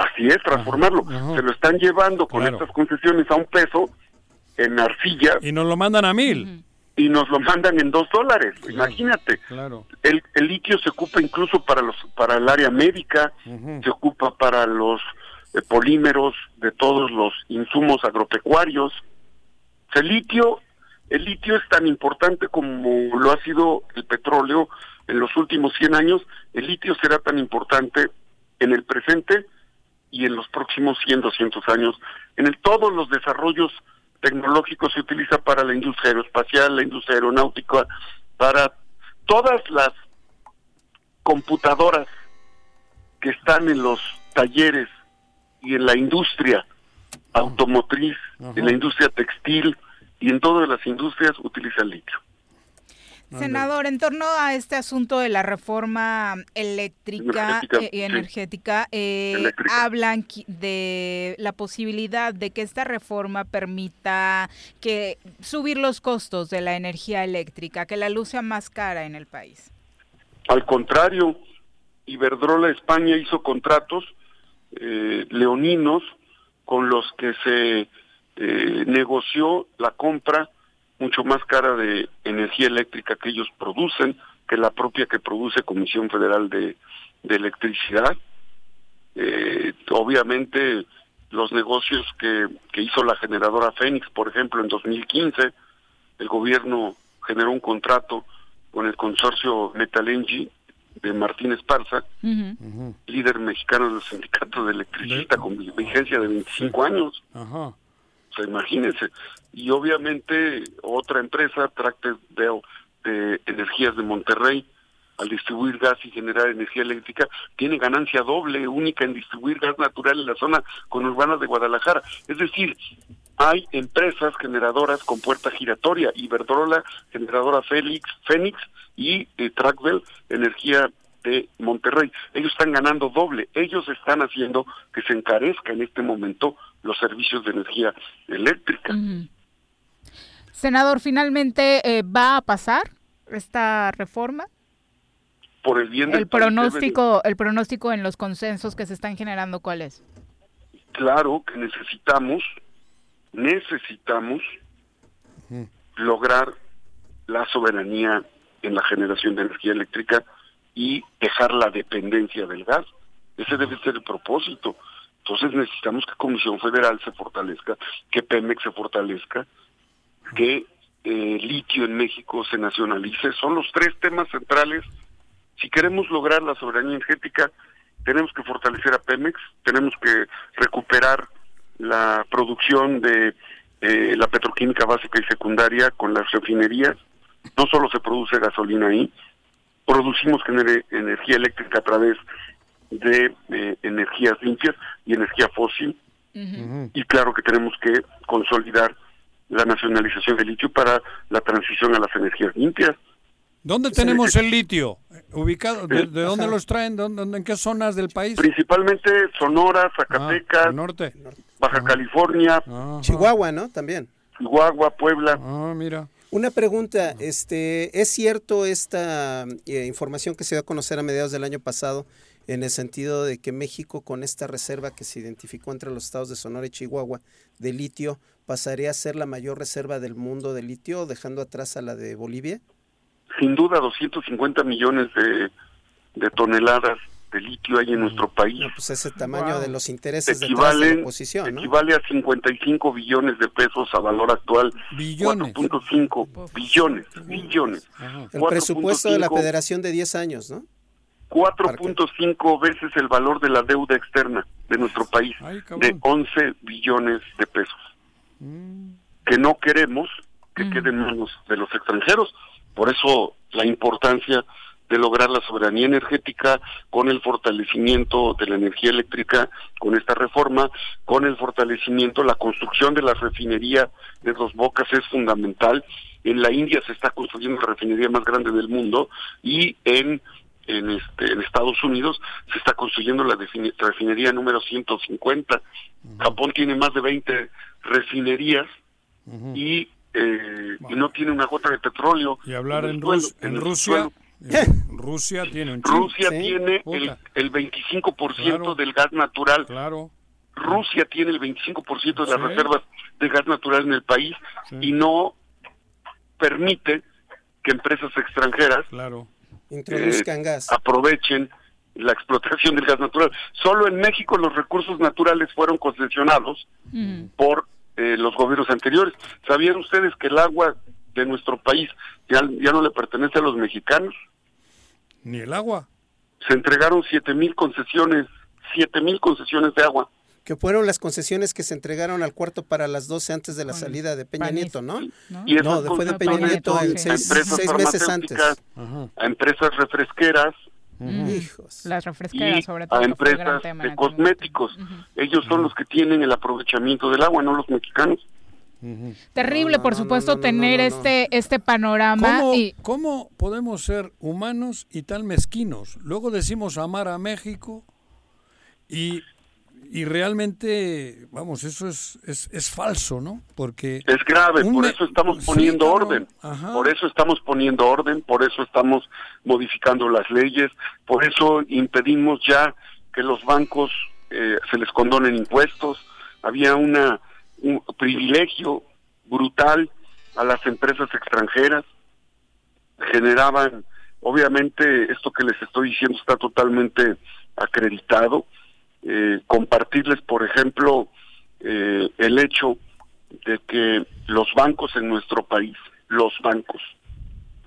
Así es, transformarlo. Se lo están llevando con estas concesiones a un peso en arcilla. Y nos lo mandan a mil. Y nos lo mandan en dos dólares. Imagínate. Claro. El, el, litio se ocupa incluso para los para el área médica, se ocupa para los eh, polímeros de todos los insumos agropecuarios. El litio el litio es tan importante como lo ha sido el petróleo en los últimos 100 años, el litio será tan importante en el presente y en los próximos 100, 200 años. En el, todos los desarrollos tecnológicos se utiliza para la industria aeroespacial, la industria aeronáutica, para todas las computadoras que están en los talleres y en la industria automotriz, en la industria textil y en todas las industrias utiliza el litio. Senador, en torno a este asunto de la reforma eléctrica y energética, eh, hablan de la posibilidad de que esta reforma permita que subir los costos de la energía eléctrica, que la luz sea más cara en el país. Al contrario, Iberdrola España hizo contratos eh, leoninos con los que se eh, negoció la compra mucho más cara de energía eléctrica que ellos producen que la propia que produce Comisión Federal de, Electricidad. Eh, obviamente los negocios que, que hizo la generadora Fénix, por ejemplo, en 2015, el gobierno generó un contrato con el consorcio Metalengi de Martín Esparza, líder mexicano del sindicato de electricistas con vigencia de 25 años. Ajá. O sea, imagínense. Y obviamente otra empresa, Tractor de, de Energías de Monterrey, al distribuir gas y generar energía eléctrica, tiene ganancia doble, única en distribuir gas natural en la zona conurbana de Guadalajara. Es decir, hay empresas generadoras con puerta giratoria, Iberdrola, generadora Félix, Fénix y eh, Energía de Monterrey. Ellos están ganando doble, ellos están haciendo que se encarezca en este momento los servicios de energía eléctrica. Senador, finalmente eh, va a pasar esta reforma. Por el bien del el pronóstico, el pronóstico en los consensos que se están generando, ¿cuál es? Claro que necesitamos, necesitamos lograr la soberanía en la generación de energía eléctrica y dejar la dependencia del gas. Ese debe ser el propósito. Entonces necesitamos que Comisión Federal se fortalezca, que Pemex se fortalezca, que eh, litio en México se nacionalice. Son los tres temas centrales. Si queremos lograr la soberanía energética, tenemos que fortalecer a Pemex, tenemos que recuperar la producción de eh, la petroquímica básica y secundaria con las refinerías. No solo se produce gasolina ahí, producimos energía eléctrica a través de eh, energías limpias y energía fósil. Y claro que tenemos que consolidar la nacionalización del litio para la transición a las energías limpias. ¿Dónde tenemos el litio? ¿Ubicado? ¿De, dónde los traen? ¿En qué zonas del país? Principalmente Sonora, Zacatecas, ah, norte. Baja California, Chihuahua, ¿no? También. Chihuahua, Puebla. Ah, mira. Una pregunta, este, ¿es cierto esta eh, información que se dio a conocer a mediados del año pasado en el sentido de que México con esta reserva que se identificó entre los estados de Sonora y Chihuahua de litio pasaría a ser la mayor reserva del mundo de litio, dejando atrás a la de Bolivia? Sin duda, 250 millones de toneladas de litio hay en nuestro país. pues ese tamaño de los intereses de la oposición, ¿no? Equivale a 55 billones de pesos a valor actual. Billones. 4.5 billones, billones. El presupuesto de la federación de 10 años, ¿no? 4.5 veces el valor de la deuda externa de nuestro país, de 11 billones de pesos. Mm. Que no queremos que mm. queden en manos de los extranjeros. Por eso la importancia de lograr la soberanía energética con el fortalecimiento de la energía eléctrica, con esta reforma, con el fortalecimiento, la construcción de la refinería de Dos Bocas es fundamental. En la India se está construyendo la refinería más grande del mundo y en en, este, en Estados Unidos se está construyendo la refinería número 150. Japón tiene más de 20 refinerías y, eh, y no tiene una gota de petróleo. Y hablar en, en, Rusia, Rusia tiene un Rusia tiene el, el 25% del gas natural. Claro. Rusia tiene el 25% de las reservas de gas natural en el país y no permite que empresas extranjeras claro. Introduzcan gas. aprovechen la explotación del gas natural. Solo en México los recursos naturales fueron concesionados por eh, los gobiernos anteriores. ¿Sabían ustedes que el agua de nuestro país ya, ya no le pertenece a los mexicanos. Ni el agua. Se entregaron siete mil concesiones, siete mil concesiones de agua. Que fueron las concesiones que se entregaron al cuarto para las 12 antes de la salida de Peña Nieto, ¿no? ¿no? Y no, fue de Peña Nieto en seis, seis meses antes. A empresas refresqueras, Hijos. Las refresqueras, sobre todo. A empresas de cosméticos. Ellos son los que tienen el aprovechamiento del agua, no los mexicanos. Terrible, por supuesto, tener este este panorama. ¿Cómo, y... ¿Cómo podemos ser humanos y tan mezquinos? Luego decimos amar a México y, y realmente, vamos, eso es, es, es, falso, ¿no? Porque... Es grave, por eso estamos poniendo sí, orden. Ajá. Por eso estamos poniendo orden, por eso estamos modificando las leyes, por eso impedimos ya que los bancos eh, se les condonen impuestos. Había una un privilegio brutal a las empresas extranjeras, generaban, obviamente esto que les estoy diciendo está totalmente acreditado, eh, compartirles, por ejemplo, eh, el hecho de que los bancos en nuestro país, los bancos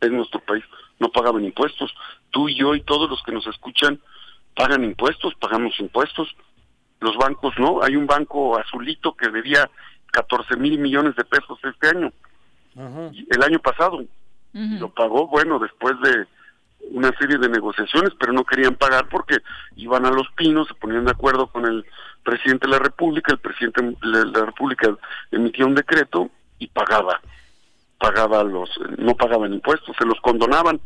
en nuestro país, no pagaban impuestos. Tú y yo y todos los que nos escuchan pagan impuestos, pagamos impuestos, los bancos no. Hay un banco azulito que debía 14 mil millones de pesos este año, Ajá. el año pasado. Uh -huh. Lo pagó, bueno, después de una serie de negociaciones, pero no querían pagar porque iban a los pinos, se ponían de acuerdo con el presidente de la República, el presidente de la República emitía un decreto y pagaba, pagaba los, no pagaban impuestos, se los condonaban.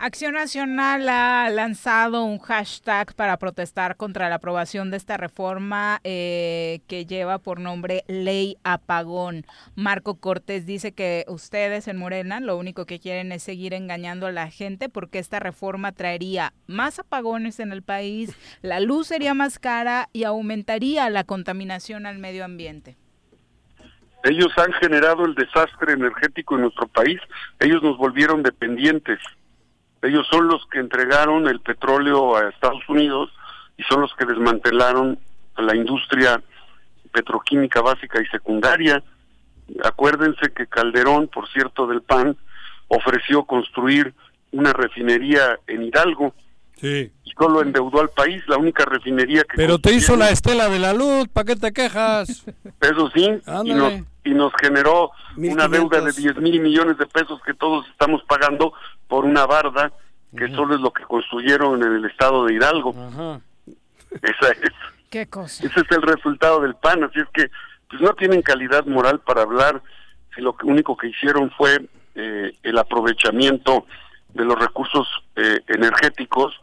Acción Nacional ha lanzado un hashtag para protestar contra la aprobación de esta reforma eh, que lleva por nombre Ley Apagón. Marco Cortés dice que ustedes en Morena lo único que quieren es seguir engañando a la gente porque esta reforma traería más apagones en el país, la luz sería más cara y aumentaría la contaminación al medio ambiente. Ellos han generado el desastre energético en nuestro país, ellos nos volvieron dependientes ellos son los que entregaron el petróleo a Estados Unidos y son los que desmantelaron la industria petroquímica básica y secundaria. Acuérdense que Calderón, por cierto, del PAN, ofreció construir una refinería en Hidalgo. Sí. Y solo endeudó al país, la única refinería que... Pero te hizo la estela de la luz, ¿para qué te quejas? Eso sí, y nos, y nos, generó una deuda de 10 mil millones de pesos que todos estamos pagando por una barda que uh -huh. solo es lo que construyeron en el estado de Hidalgo. Uh -huh. Esa es. ¿Qué cosa? Ese es el resultado del PAN, así es que pues no tienen calidad moral para hablar si lo único que hicieron fue eh, el aprovechamiento de los recursos eh, energéticos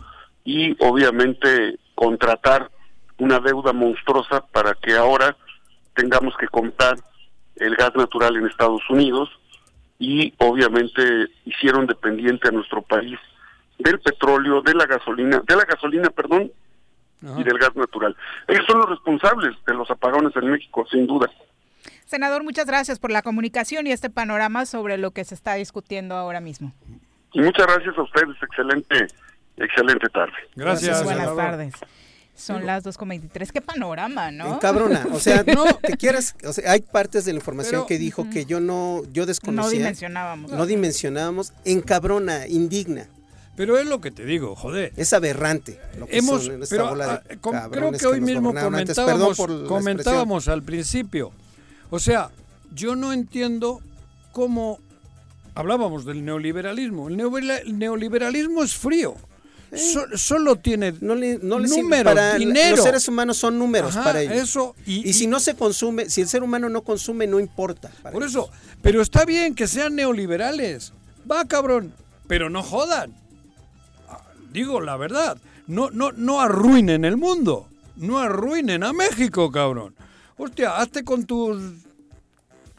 y obviamente contratar una deuda monstruosa para que ahora tengamos que comprar el gas natural en Estados Unidos y obviamente hicieron dependiente a nuestro país del petróleo, de la gasolina, de la gasolina, perdón, Ajá. y del gas natural. Ellos son los responsables de los apagones en México, sin duda. Senador, muchas gracias por la comunicación y este panorama sobre lo que se está discutiendo ahora mismo. Y muchas gracias a ustedes, excelente, excelente tarde. Gracias. Buenas senador. tardes. Son las 2.23. Qué panorama, ¿no? Cabrona, o sea, no te quieras, o sea, hay partes de la información Pero, que dijo uh -huh. que yo no yo desconocía. No dimensionábamos. No dimensionábamos, encabrona, indigna. Pero es lo que te digo, joder. Es aberrante. Lo que Hemos, son pero, bola de com, creo que hoy que mismo comentábamos, comentábamos al principio. O sea, yo no entiendo cómo hablábamos del neoliberalismo. El, neoliberalismo es frío. ¿Eh? So, solo tiene no le, no le números, para dinero. Los seres humanos son números Ajá, para ellos. Eso, y, y, si no se consume, si el ser humano no consume, no importa. Por ellos. eso, pero está bien que sean neoliberales. Va, cabrón, pero no jodan digo la verdad, no, no, no arruinen el mundo, no arruinen a México, cabrón. Hostia, hazte con tus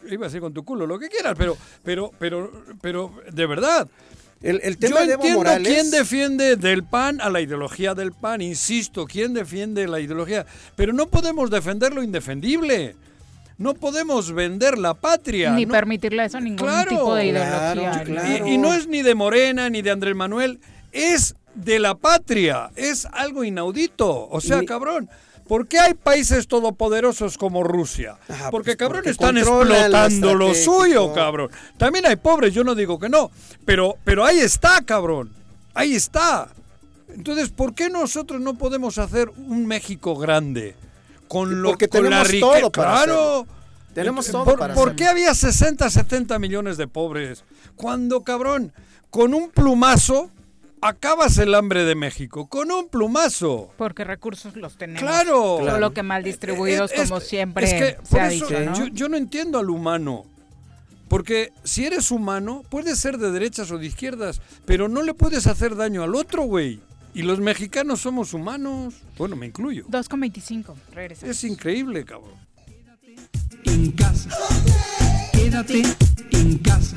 iba a decir con tu culo, lo que quieras, pero, pero, pero, pero, de verdad. El, el tema Yo de entiendo Morales... quién defiende del PAN a la ideología del PAN, insisto, quién defiende la ideología, pero no podemos defender lo indefendible. No podemos vender la patria. Ni no, permitirle eso a ningún claro, tipo de ideología. Claro, claro. Y, y no es ni de Morena ni de Andrés Manuel, es de la patria. Es algo inaudito. O sea, cabrón, ¿Por qué hay países todopoderosos como Rusia? porque, pues, cabrón, están explotando lo suyo, cabrón. También hay pobres, yo no digo que no. Pero, pero ahí está, cabrón. Ahí está. Entonces, ¿por qué nosotros no podemos hacer un México grande? Con lo Porque con la riqueza. Claro. Tenemos todo ¿Por, para ¿por qué había 60, 70 millones de pobres? Cuando, cabrón, con un plumazo acabas el hambre de México con un plumazo. Porque recursos los tenemos. Claro. Solo que mal distribuidos, como siempre es que, se por ha eso, dicho, ¿no? yo, yo no entiendo al humano. Porque si eres humano, puedes ser de derechas o de izquierdas, pero no le puedes hacer daño al otro, güey. Y los mexicanos somos humanos. Bueno, me incluyo. 2,25. Regresamos. Es increíble, cabrón. En casa. Quédate en casa.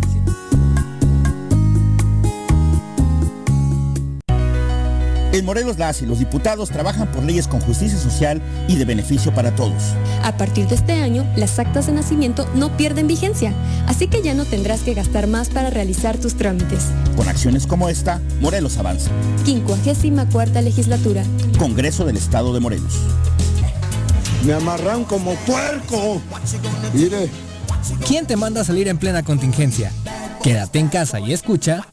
En Morelos las y los diputados trabajan por leyes con justicia social y de beneficio para todos. A partir de este año, las actas de nacimiento no pierden vigencia, así que ya no tendrás que gastar más para realizar tus trámites. Con acciones como esta, Morelos avanza. 54 legislatura. Congreso del Estado de Morelos. Me amarran como puerco. Mire. ¿Quién te manda a salir en plena contingencia? Quédate en casa y escucha.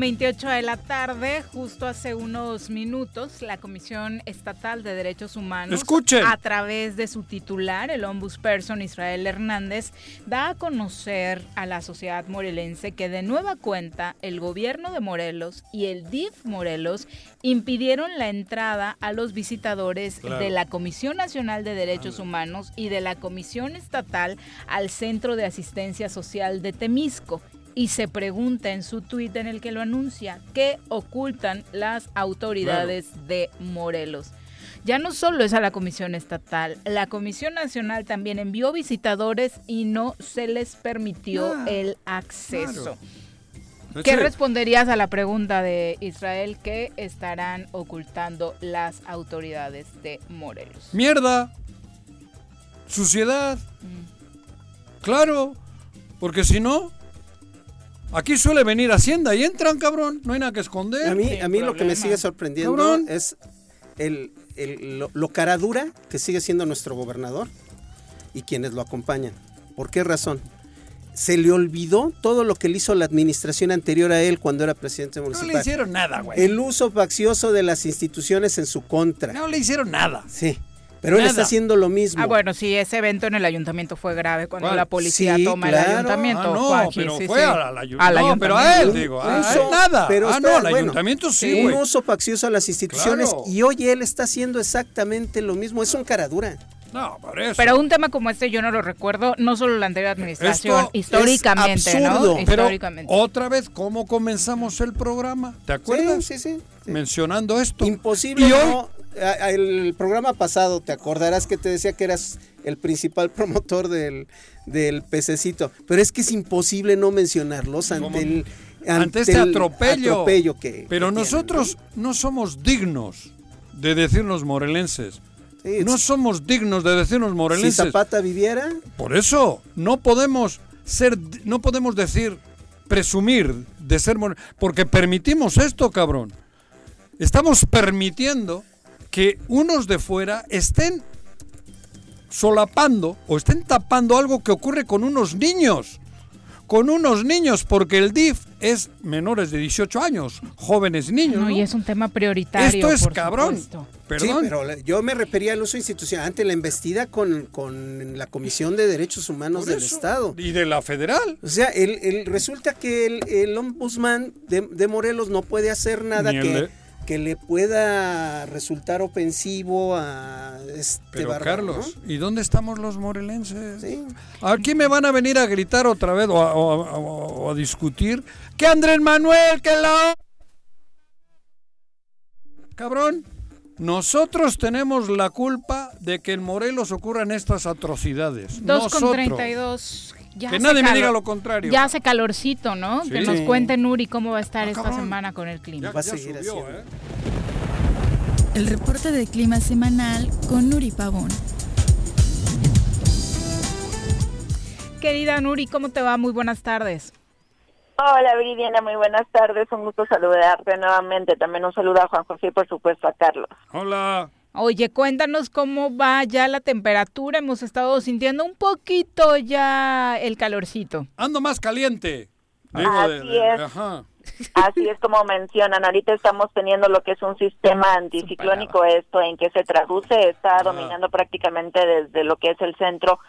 Con 28 de la tarde, justo hace unos minutos, la Comisión Estatal de Derechos Humanos, Escuchen. a través de su titular, el ombudsperson Israel Hernández, da a conocer a la sociedad morelense que de nueva cuenta el gobierno de Morelos y el DIF Morelos impidieron la entrada a los visitadores Claro. de la Comisión Nacional de Derechos Humanos y de la Comisión Estatal al Centro de Asistencia Social de Temisco y se pregunta en su tuit en el que lo anuncia, ¿qué ocultan las autoridades de Morelos? Ya no solo es a la Comisión Estatal, la Comisión Nacional también envió visitadores y no se les permitió Ah, el acceso. claro. ¿Qué responderías a la pregunta de Israel que estarán ocultando las autoridades de Morelos? Mierda. Suciedad. Mm. Claro. Porque si no, aquí suele venir Hacienda y entran, cabrón. No hay nada que esconder. A mí, a mí lo que me sigue sorprendiendo Cabrón. es el, lo, lo cara dura que sigue siendo nuestro gobernador y quienes lo acompañan. ¿Por qué razón? se le olvidó todo lo que le hizo la administración anterior a él cuando era presidente municipal. No le hicieron nada, güey. El uso faccioso de las instituciones en su contra. No le hicieron nada. Sí. Pero él está haciendo lo mismo. Ah, bueno, sí, ese evento en el ayuntamiento fue grave cuando la policía toma el ayuntamiento. Ah, no, pero fue al, ayuntamiento. No, pero a él, digo, a él nada. Pero ah, no, al ayuntamiento sí, Un uso faccioso a las instituciones y hoy él está haciendo exactamente lo mismo. Es un caradura. No, por eso. Pero un tema como este yo no lo recuerdo, no solo la anterior administración, históricamente, ¿no? históricamente. otra vez, ¿cómo comenzamos el programa? ¿Te acuerdas? Sí, sí, sí. Mencionando esto. Imposible y hoy, el programa pasado, te acordarás que te decía que eras el principal promotor del, del pececito, pero es que es imposible no mencionarlos ante el ante, este atropello. que, pero nosotros no somos dignos de decirnos morelenses no somos dignos de decirnos morelenses. Si Zapata viviera. Por eso, no podemos ser, no podemos decir, presumir de ser morelenses, porque permitimos esto, cabrón. Estamos permitiendo que unos de fuera estén solapando o estén tapando algo que ocurre con unos niños. Con unos niños, porque el DIF es menores de 18 años, jóvenes niños. No, y es un tema prioritario. Esto es cabrón. Sí, pero yo me refería al uso institucional ante la embestida con, con la Comisión de Derechos Humanos del Estado. Y de la federal. O sea, el, resulta que el, el ombudsman de, Morelos no puede hacer nada que, que le pueda resultar ofensivo a este Pero Carlos, ¿y dónde estamos los morelenses? Aquí me van a venir a gritar otra vez o a, discutir que Andrés Manuel, que la... Cabrón. Nosotros tenemos la culpa de que en Morelos ocurran estas atrocidades. 2 con 32. Ya que nadie me diga lo contrario. Ya hace calorcito, ¿no? Que nos cuente Nuri cómo va a estar ah, esta semana con el clima. va a seguir ¿eh? El reporte de clima semanal con Nuri Pavón. Querida Nuri, ¿cómo te va? Muy buenas tardes. Hola Viridiana, muy buenas tardes, un gusto saludarte nuevamente. También un saludo a Juan José y por supuesto a Carlos. Hola. Oye, cuéntanos cómo va ya la temperatura. Hemos estado sintiendo un poquito ya el calorcito. Ando más caliente. Así es. Así es como mencionan. Ahorita estamos teniendo lo que es un sistema anticiclónico. Esto en que se traduce está dominando prácticamente desde lo que es el centro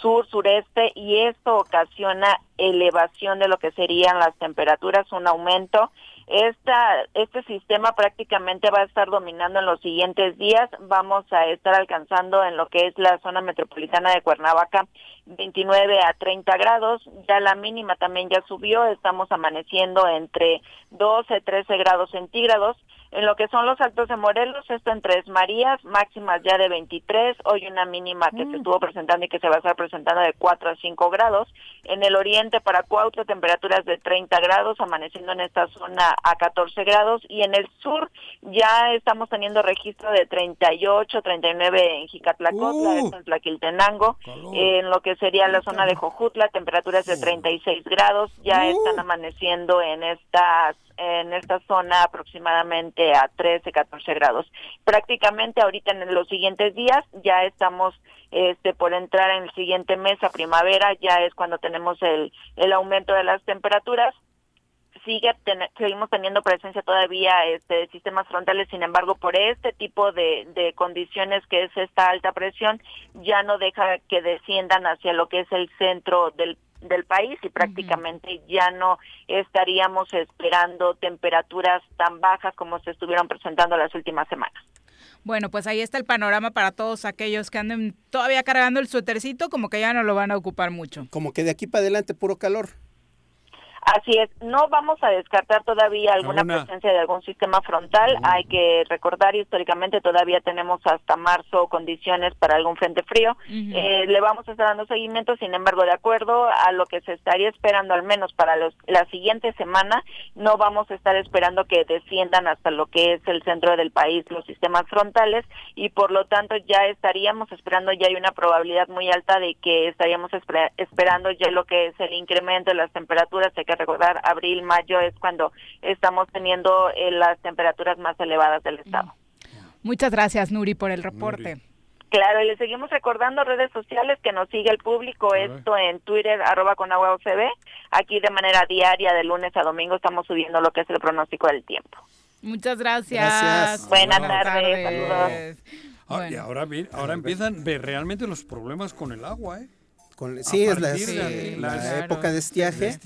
sur, sureste, y esto ocasiona elevación de lo que serían las temperaturas, un aumento. Esta, este sistema prácticamente va a estar dominando en los siguientes días. Vamos a estar alcanzando en lo que es la zona metropolitana de Cuernavaca 29 a 30 grados. Ya la mínima también ya subió. Estamos amaneciendo entre 12 13 grados centígrados. En lo que son los altos de Morelos, esto en Tres Marías, máximas ya de 23, hoy una mínima que se mm. estuvo presentando y que se va a estar presentando de 4 a 5 grados. En el oriente para Cuautla, temperaturas de 30 grados, amaneciendo en esta zona a 14 grados. Y en el sur ya estamos teniendo registro de 38, 39 en Jicatlacotla, uh, en Tlaquiltenango. En lo que sería la zona de Jojutla, temperaturas de 36 grados, ya uh. están amaneciendo en estas en esta zona aproximadamente a 13, 14 grados. Prácticamente ahorita en los siguientes días ya estamos este por entrar en el siguiente mes a primavera, ya es cuando tenemos el, el aumento de las temperaturas sigue seguimos teniendo presencia todavía este, de sistemas frontales, sin embargo, por este tipo de, de, condiciones que es esta alta presión, ya no deja que desciendan hacia lo que es el centro del del país y prácticamente ya no estaríamos esperando temperaturas tan bajas como se estuvieron presentando las últimas semanas. Bueno, pues ahí está el panorama para todos aquellos que anden todavía cargando el suétercito, como que ya no lo van a ocupar mucho. Como que de aquí para adelante puro calor. Así es, no vamos a descartar todavía alguna, presencia de algún sistema frontal. Hay que recordar históricamente todavía tenemos hasta marzo condiciones para algún frente frío. eh, le vamos a estar dando seguimiento, sin embargo, de acuerdo a lo que se estaría esperando al menos para los, la siguiente semana, no vamos a estar esperando que desciendan hasta lo que es el centro del país los sistemas frontales y por lo tanto ya estaríamos esperando, ya hay una probabilidad muy alta de que estaríamos esperando ya lo que es el incremento de las temperaturas que recordar, abril, mayo es cuando estamos teniendo eh, las temperaturas más elevadas del estado. Muchas gracias, Nuri, por el reporte. Claro, y le seguimos recordando redes sociales que nos sigue el público, esto en Twitter, arroba con agua OCB. Aquí de manera diaria, de lunes a domingo, estamos subiendo lo que es el pronóstico del tiempo. Muchas gracias. Buenas, tardes, saludos. Ah, y ahora, ahora empiezan realmente los problemas con el agua, ¿eh? Sí, es la, época de estiaje.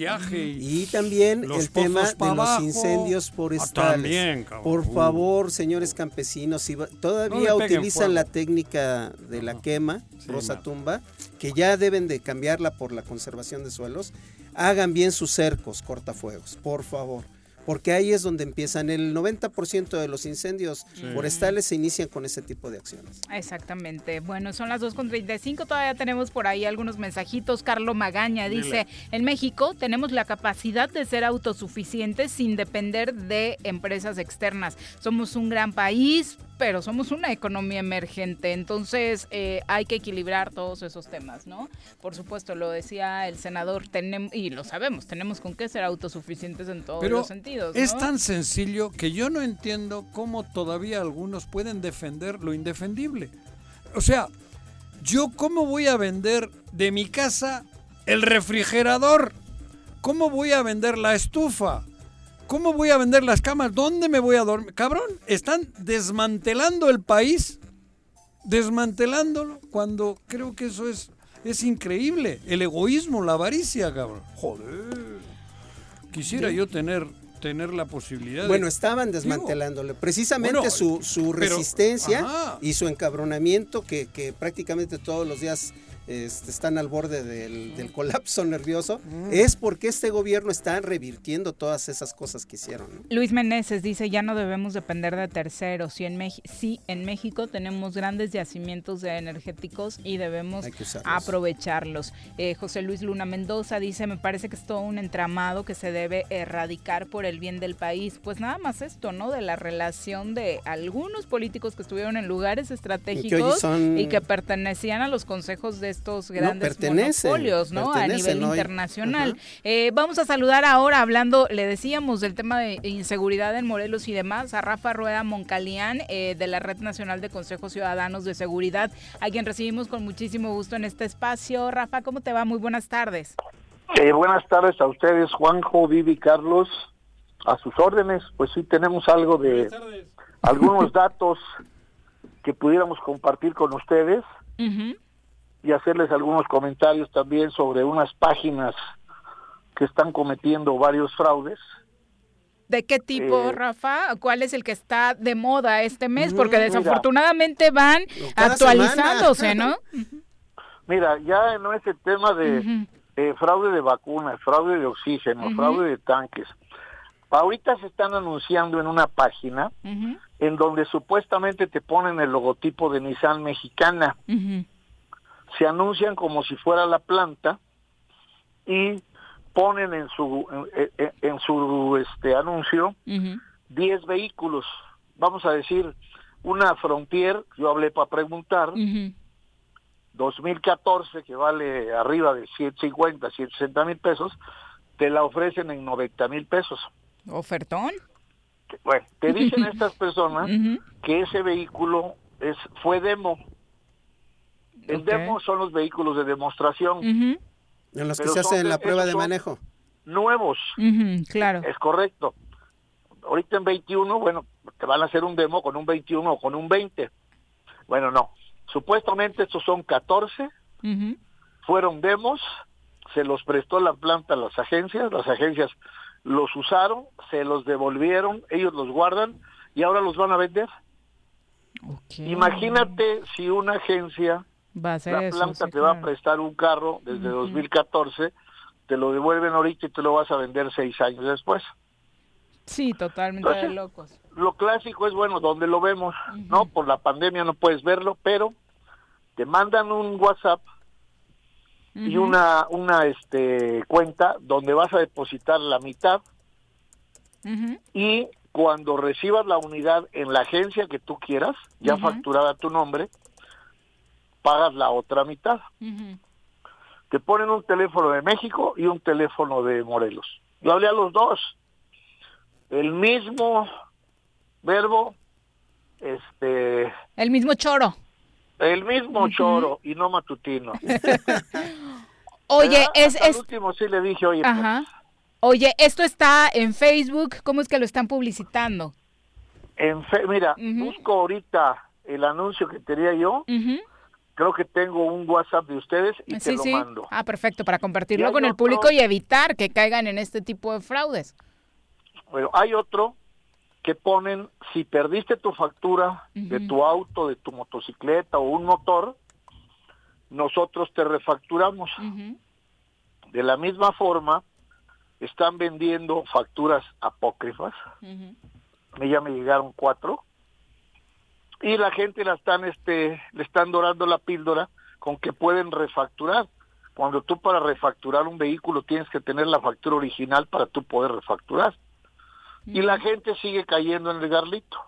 y también el tema de los incendios forestales. Ah, por favor, señores campesinos, si todavía utilizan la técnica de la quema, rosa tumba, que ya deben de cambiarla por la conservación de suelos, hagan bien sus cercos cortafuegos, por favor porque ahí es donde empiezan. El 90% de los incendios forestales se inician con ese tipo de acciones. Exactamente. Bueno, son las 2.35, todavía tenemos por ahí algunos mensajitos. Carlos Magaña dice, en México tenemos la capacidad de ser autosuficientes sin depender de empresas externas. Somos un gran país, pero somos una economía emergente, entonces eh, hay que equilibrar todos esos temas, ¿no? Por supuesto, lo decía el senador, tenemos, y lo sabemos, tenemos con qué ser autosuficientes en todos los sentidos. Es tan sencillo que yo no entiendo cómo todavía algunos pueden defender lo indefendible. O sea, yo cómo voy a vender de mi casa el refrigerador, cómo voy a vender la estufa, ¿Cómo voy a vender las camas? ¿Dónde me voy a dormir? Cabrón, están desmantelando el país, desmantelándolo, cuando creo que eso es, es increíble. El egoísmo, la avaricia, cabrón. Joder. Quisiera yo tener tener la posibilidad bueno estaban desmantelándole precisamente su, su resistencia y su encabronamiento que, que prácticamente todos los días este, están al borde del, colapso nervioso, es porque este gobierno está revirtiendo todas esas cosas que hicieron. Luis Meneses dice, ya no debemos depender de terceros. Si en, sí, en México tenemos grandes yacimientos de energéticos y debemos aprovecharlos. Eh, José Luis Luna Mendoza dice, me parece que es todo un entramado que se debe erradicar por el bien del país. Pues nada más esto, ¿no? De la relación de algunos políticos que estuvieron en lugares estratégicos y que pertenecían a los consejos de estos grandes monopolios, ¿no? A nivel internacional. Eh, vamos a saludar ahora, hablando, le decíamos, del tema de inseguridad en Morelos y demás, a Rafa Rueda Moncalián, eh, de la Red Nacional de Consejos Ciudadanos de Seguridad, a quien recibimos con muchísimo gusto en este espacio. Rafa, ¿cómo te va? Muy buenas tardes. Eh, buenas tardes a ustedes, Juanjo, Vivi, Carlos, a sus órdenes. Pues sí, tenemos algo de algunos datos que pudiéramos compartir con ustedes y hacerles algunos comentarios también sobre unas páginas que están cometiendo varios fraudes. ¿De qué tipo, eh, Rafa? ¿Cuál es el que está de moda este mes? Porque desafortunadamente van actualizándose, ¿no? Mira, ya no es el tema de eh, fraude de vacunas, fraude de oxígeno, fraude de tanques. Ahorita se están anunciando en una página en donde supuestamente te ponen el logotipo de Nissan mexicana se anuncian como si fuera la planta y ponen en su en, su este anuncio 10 vehículos. Vamos a decir una Frontier yo hablé para preguntar 2014 que vale arriba de 150 160 mil pesos te la ofrecen en 90 mil pesos. Ofertón bueno te dicen estas personas que ese vehículo es fue demo el demo son los vehículos de demostración. En los que se hacen la prueba de manejo. Nuevos. claro. Es correcto. Ahorita en 21, bueno, te van a hacer un demo con un 21 o con un 20. Bueno, no. Supuestamente estos son 14. Fueron demos. Se los prestó la planta a las agencias. Las agencias los usaron, se los devolvieron, ellos los guardan y ahora los van a vender. Imagínate si una agencia la planta te va a prestar un carro desde 2014, te lo devuelven ahorita y te lo vas a vender seis años después. Sí, totalmente de locos. Lo clásico es, bueno, donde lo vemos, ¿no? Por la pandemia no puedes verlo, pero te mandan un WhatsApp y una, una este, cuenta donde vas a depositar la mitad y cuando recibas la unidad en la agencia que tú quieras, ya facturada a tu nombre, pagas la otra mitad. Te ponen un teléfono de México y un teléfono de Morelos. Yo hablé a los dos. El mismo verbo, este... El mismo choro. El mismo choro y no matutino. oye, es... es... último sí le dije, oye, pues. Oye, esto está en Facebook, ¿cómo es que lo están publicitando? En mira, busco ahorita el anuncio que tenía yo. Creo que tengo un WhatsApp de ustedes y te lo mando. Ah, perfecto, para compartirlo con el público y evitar que caigan en este tipo de fraudes. Bueno, hay otro que ponen, si perdiste tu factura de tu auto, de tu motocicleta o un motor, nosotros te refacturamos. De la misma forma, están vendiendo facturas apócrifas. Me ya me llegaron cuatro. Y la gente la están, este, le están dorando la píldora con que pueden refacturar. Cuando tú para refacturar un vehículo tienes que tener la factura original para tú poder refacturar. Y la gente sigue cayendo en el garlito.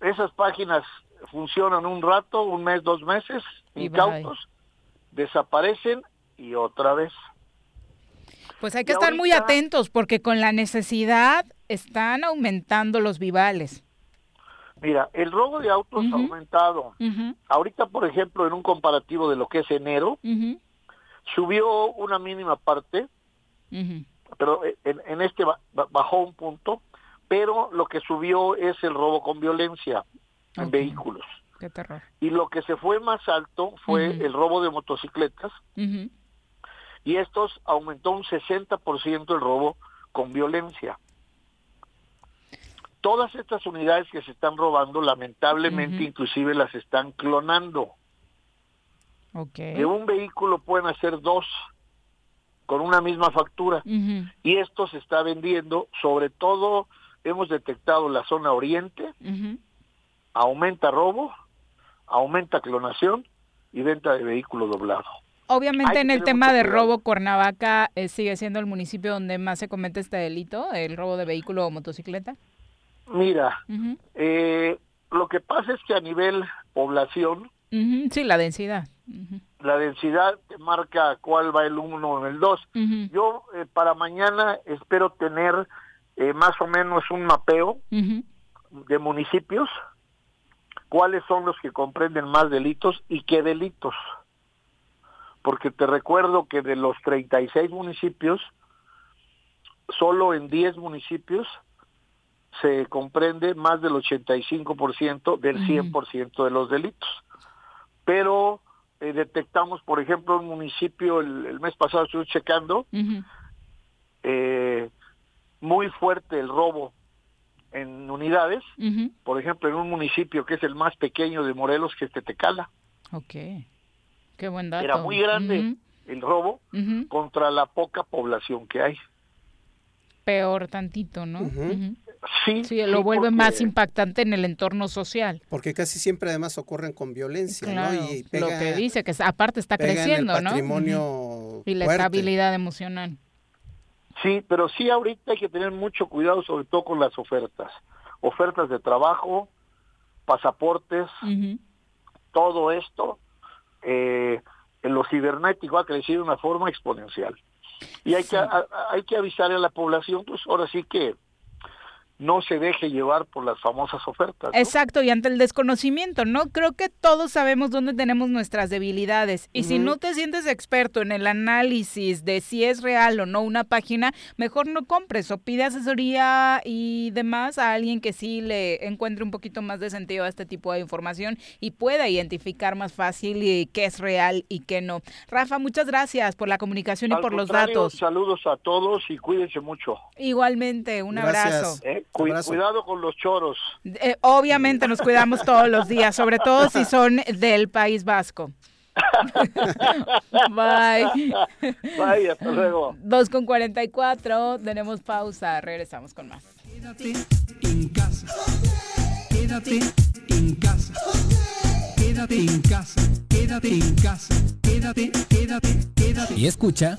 Esas páginas funcionan un rato, un mes, dos meses, incautos, desaparecen y otra vez. Pues hay que estar muy atentos porque con la necesidad están aumentando los vivales. Mira, el robo de autos ha aumentado. Ahorita, por ejemplo, en un comparativo de lo que es enero, subió una mínima parte, pero en, este bajó un punto, pero lo que subió es el robo con violencia en vehículos. Qué terror. Y lo que se fue más alto fue el robo de motocicletas y estos aumentó un 60% el robo con violencia. Todas estas unidades que se están robando, lamentablemente, inclusive las están clonando. De un vehículo pueden hacer dos con una misma factura. Y esto se está vendiendo, sobre todo hemos detectado la zona oriente, aumenta robo, aumenta clonación y venta de vehículo doblado. Obviamente en el tema de robo, Cuernavaca eh, sigue siendo el municipio donde más se comete este delito, el robo de vehículo o motocicleta. Mira, eh, lo que pasa es que a nivel población... Sí, la densidad. La densidad te marca cuál va el uno o el 2. Yo eh, para mañana espero tener más o menos un mapeo de municipios, cuáles son los que comprenden más delitos y qué delitos. Porque te recuerdo que de los 36 municipios, solo en 10 municipios se comprende más del 85% del 100% de los delitos. Pero eh, detectamos, por ejemplo, un municipio, el, mes pasado estuve checando, eh, muy fuerte el robo en unidades, por ejemplo, en un municipio que es el más pequeño de Morelos, que es Tetecala. Okay. Qué buen dato. Era muy grande el robo contra la poca población que hay. Peor tantito, ¿no? Sí, sí, lo vuelve más impactante en el entorno social. Porque casi siempre además ocurren con violencia, ¿no? Y lo que dice, que aparte está creciendo, el patrimonio Y la estabilidad emocional. Sí, pero sí ahorita hay que tener mucho cuidado, sobre todo con las ofertas. Ofertas de trabajo, pasaportes, todo esto eh, en lo cibernético ha crecido de una forma exponencial. Y hay que, hay que avisar a la población, pues ahora sí que no se deje llevar por las famosas ofertas. Exacto, y ante el desconocimiento, ¿no? Creo que todos sabemos dónde tenemos nuestras debilidades. Y si no te sientes experto en el análisis de si es real o no una página, mejor no compres o pide asesoría y demás a alguien que sí le encuentre un poquito más de sentido a este tipo de información y pueda identificar más fácil qué es real y qué no. Rafa, muchas gracias por la comunicación y por los datos. Saludos a todos y cuídense mucho. Igualmente, un abrazo. ¿Eh? Cuidado con los choros. Eh, obviamente nos cuidamos todos los días, sobre todo si son del País Vasco. Bye. Bye, hasta luego. 2 con 44, tenemos pausa, regresamos con más. Quédate en casa. Quédate en casa. Quédate en casa. Quédate en casa. Quédate, quédate, quédate. Y escucha.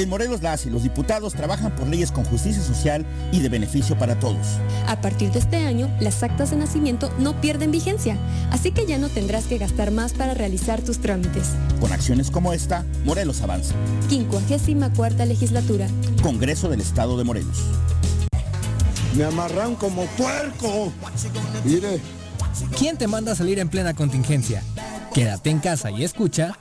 En Morelos las y los diputados trabajan por leyes con justicia social y de beneficio para todos. A partir de este año, las actas de nacimiento no pierden vigencia, así que ya no tendrás que gastar más para realizar tus trámites. Con acciones como esta, Morelos avanza. 54 legislatura. Congreso del Estado de Morelos. Me amarran como puerco. Mire. ¿Quién te manda a salir en plena contingencia? Quédate en casa y escucha.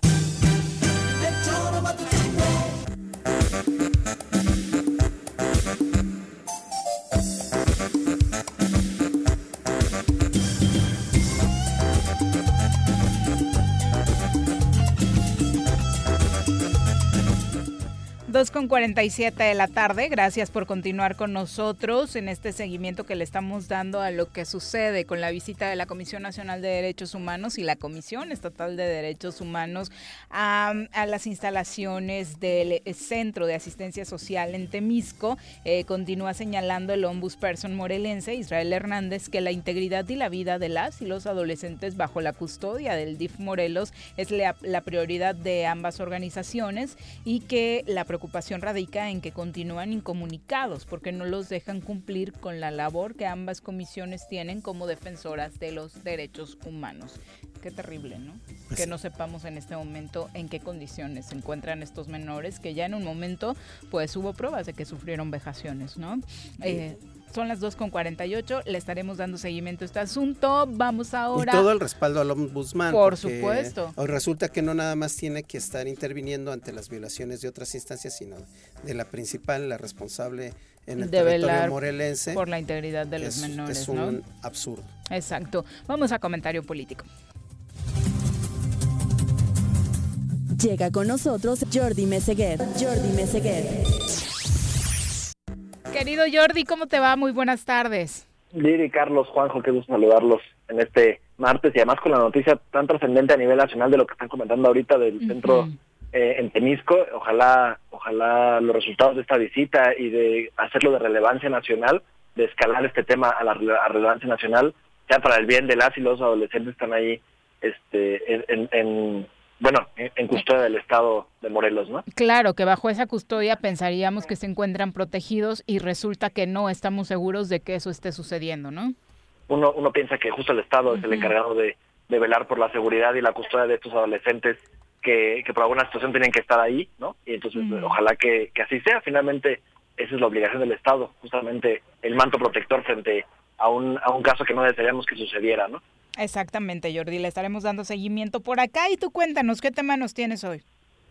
2 con 47 de la tarde. Gracias por continuar con nosotros en este seguimiento que le estamos dando a lo que sucede con la visita de la Comisión Nacional de Derechos Humanos y la Comisión Estatal de Derechos Humanos a, las instalaciones del eh, Centro de Asistencia Social en Temisco. Eh, continúa señalando el ombudsperson morelense Israel Hernández que la integridad y la vida de las y los adolescentes bajo la custodia del DIF Morelos es la, la prioridad de ambas organizaciones y que la preocupación radica en que continúan incomunicados porque no los dejan cumplir con la labor que ambas comisiones tienen como defensoras de los derechos humanos. Qué terrible, ¿no? Pues que no sepamos en este momento en qué condiciones se encuentran estos menores que ya en un momento pues hubo pruebas de que sufrieron vejaciones, ¿no? Eh, son las 2.48, le estaremos dando seguimiento a este asunto. Vamos ahora. Y todo el respaldo al ombudsman. Por supuesto. Resulta que no nada más tiene que estar interviniendo ante las violaciones de otras instancias, sino de la principal, la responsable en el territorio morelense. Por la integridad de los menores. Es un absurdo. Exacto. Vamos a comentario político. Llega con nosotros Jordi Meseguer. Jordi Meseguer. Querido Jordi, ¿cómo te va? Muy buenas tardes. Liri, Carlos, Juanjo, qué gusto saludarlos en este martes y además con la noticia tan trascendente a nivel nacional de lo que están comentando ahorita del centro eh, en Temisco. Ojalá, ojalá los resultados de esta visita y de hacerlo de relevancia nacional, de escalar este tema a la relevancia nacional, sea para el bien de las y los adolescentes que están ahí este, en bueno, en custodia del Estado de Morelos, ¿no? Claro, que bajo esa custodia pensaríamos que se encuentran protegidos y resulta que no estamos seguros de que eso esté sucediendo, ¿no? Uno, uno piensa que justo el Estado es el encargado de, velar por la seguridad y la custodia de estos adolescentes que, que por alguna situación tienen que estar ahí, ¿no? Y entonces ojalá que, que así sea. Finalmente, esa es la obligación del Estado, justamente el manto protector frente a un, a un caso que no desearíamos que sucediera, ¿no? Exactamente, Jordi, le estaremos dando seguimiento por acá y tú cuéntanos, ¿qué tema nos tienes hoy?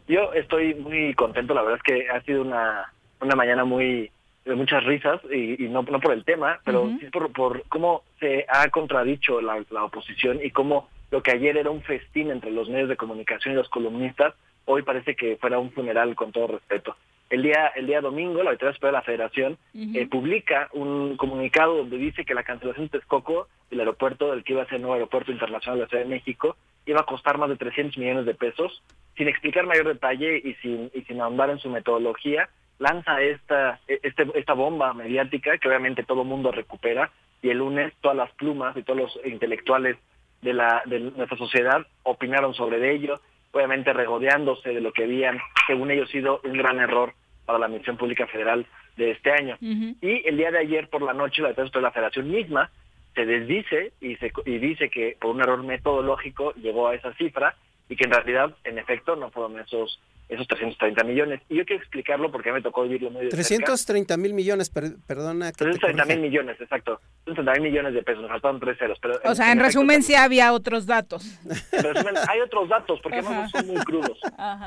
Yo estoy muy contento, la verdad es que ha sido una, una mañana muy de muchas risas y, no, no por el tema, pero sí por, por cómo se ha contradicho la, la oposición y cómo lo que ayer era un festín entre los medios de comunicación y los columnistas, hoy parece que fuera un funeral con todo respeto. El día, el día domingo, la Auditoría Superior de la Federación eh, publica un comunicado donde dice que la cancelación de Texcoco, del aeropuerto, del que iba a ser el nuevo aeropuerto internacional de la Ciudad de México, iba a costar más de 300 millones de pesos, sin explicar mayor detalle y sin, y sin ahondar en su metodología, lanza esta, e, este, esta bomba mediática que obviamente todo el mundo recupera y el lunes todas las plumas y todos los intelectuales de, la, de nuestra sociedad opinaron sobre ello, obviamente regodeándose de lo que habían, según ellos, sido un gran error para la Administración Pública Federal de este año. Y el día de ayer por la noche la de la Federación misma se desdice y, se, y dice que por un error metodológico llegó a esa cifra y que en realidad, en efecto, no fueron esos esos 330 millones. Y yo quiero explicarlo porque me tocó vivirlo muy de 330 mil millones, perdona. 330 mil millones, exacto. 330 mil millones de pesos, nos faltaron tres ceros. Pero o sea, en, resumen, sí había otros datos. En resumen, hay otros datos, porque no son muy crudos.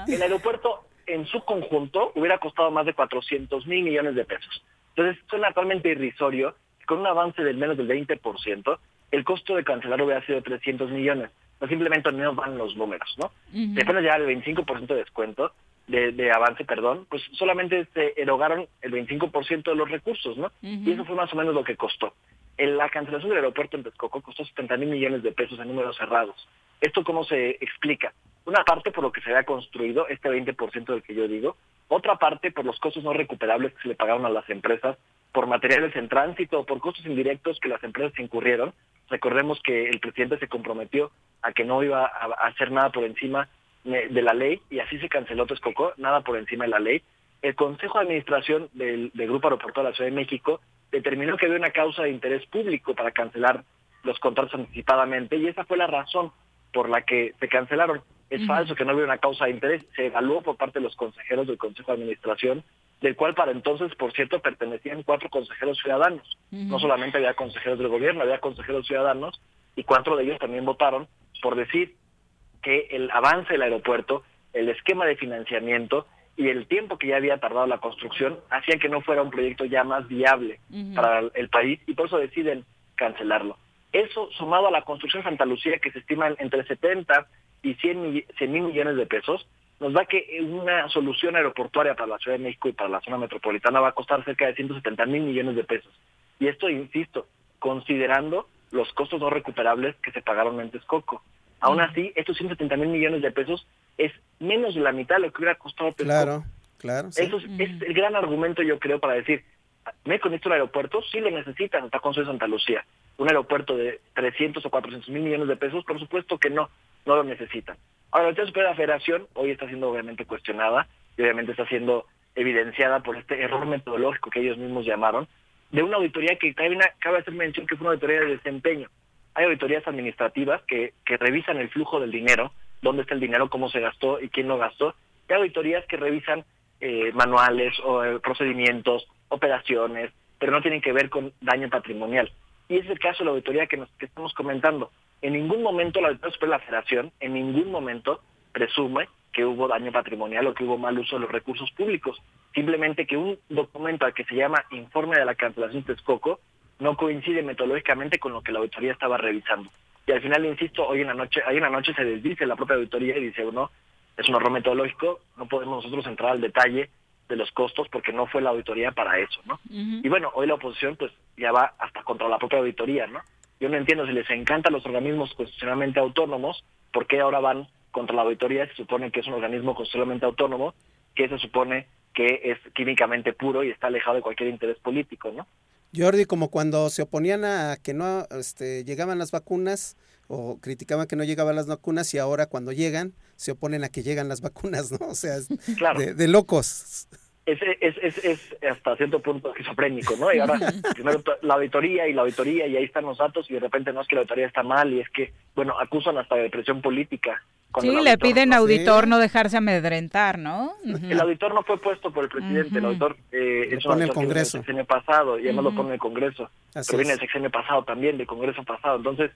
El aeropuerto, en su conjunto, hubiera costado más de 400 mil millones de pesos. Entonces, suena totalmente irrisorio que con un avance del menos del 20%, el costo de cancelar hubiera sido 300 millones no simplemente no van los números, ¿no? Depende ya del 25% de descuento, de, avance, perdón, pues solamente se erogaron el 25% de los recursos, ¿no? Y eso fue más o menos lo que costó. En la cancelación del aeropuerto en Texcoco costó 70 mil millones de pesos en números cerrados. ¿Esto cómo se explica? Una parte por lo que se había construido, este 20% del que yo digo, otra parte por los costos no recuperables que se le pagaron a las empresas, por materiales en tránsito, por costos indirectos que las empresas incurrieron. Recordemos que el presidente se comprometió a que no iba a hacer nada por encima de la ley y así se canceló Texcoco, nada por encima de la ley. El Consejo de Administración del, Grupo Aeroportuario de la Ciudad de México determinó que había una causa de interés público para cancelar los contratos anticipadamente y esa fue la razón por la que se cancelaron. Es falso que no había una causa de interés, se evaluó por parte de los consejeros del Consejo de Administración, del cual para entonces, por cierto, pertenecían cuatro consejeros ciudadanos. No solamente había consejeros del gobierno, había consejeros ciudadanos y cuatro de ellos también votaron por decir que el avance del aeropuerto, el esquema de financiamiento y el tiempo que ya había tardado la construcción hacían que no fuera un proyecto ya más viable para el país y por eso deciden cancelarlo. Eso sumado a la construcción de Santa Lucía que se estima entre 70 y 100 mil millones de pesos, nos da que una solución aeroportuaria para la Ciudad de México y para la zona metropolitana va a costar cerca de 170 mil millones de pesos. Y esto, insisto, considerando los costos no recuperables que se pagaron en Texcoco. Aún así, estos 170 mil millones de pesos es menos de la mitad de lo que hubiera costado Texcoco. Claro, claro. Eso es, el gran argumento, yo creo, para decir, me conecto al aeropuerto, sí lo necesitan, está con Santa Lucía. Un aeropuerto de 300 o 400 mil millones de pesos, por supuesto que no, no lo necesitan. Ahora, la Superior de la Federación hoy está siendo obviamente cuestionada y obviamente está siendo evidenciada por este error metodológico que ellos mismos llamaron, de una auditoría que también cabe hacer mención que fue una auditoría de desempeño. Hay auditorías administrativas que, que revisan el flujo del dinero, dónde está el dinero, cómo se gastó y quién lo gastó. Hay auditorías que revisan eh, manuales o eh, procedimientos, operaciones, pero no tienen que ver con daño patrimonial. Y es el caso de la auditoría que, nos, estamos comentando. En ningún momento la Auditoría de la Federación, en ningún momento presume que hubo daño patrimonial o que hubo mal uso de los recursos públicos. Simplemente que un documento al que se llama Informe de la Cancelación Texcoco no coincide metodológicamente con lo que la auditoría estaba revisando. Y al final, insisto, hoy en la noche, hoy en la noche se desdice la propia auditoría y dice, bueno, es un error metodológico, no podemos nosotros entrar al detalle de los costos porque no fue la auditoría para eso, ¿no? Y bueno, hoy la oposición pues ya va hasta contra la propia auditoría, ¿no? Yo no entiendo si les encantan los organismos constitucionalmente autónomos, ¿por qué ahora van contra la auditoría se supone que es un organismo constitucionalmente autónomo, que se supone que es químicamente puro y está alejado de cualquier interés político, ¿no? Jordi, como cuando se oponían a que no este, llegaban las vacunas o criticaban que no llegaban las vacunas y ahora cuando llegan se oponen a que llegan las vacunas, ¿no? O sea, de, locos. Es, es, es, es, hasta cierto punto esquizofrénico, ¿no? Y ahora primero la auditoría y la auditoría y ahí están los datos y de repente no es que la auditoría está mal y es que, bueno, acusan hasta de presión política Sí, le piden auditor no dejarse amedrentar, ¿no? El auditor no fue puesto por el presidente, el auditor eh, es pone el Congreso. del sexenio pasado y además lo pone el Congreso, Así viene el sexenio pasado también, del Congreso pasado. Entonces,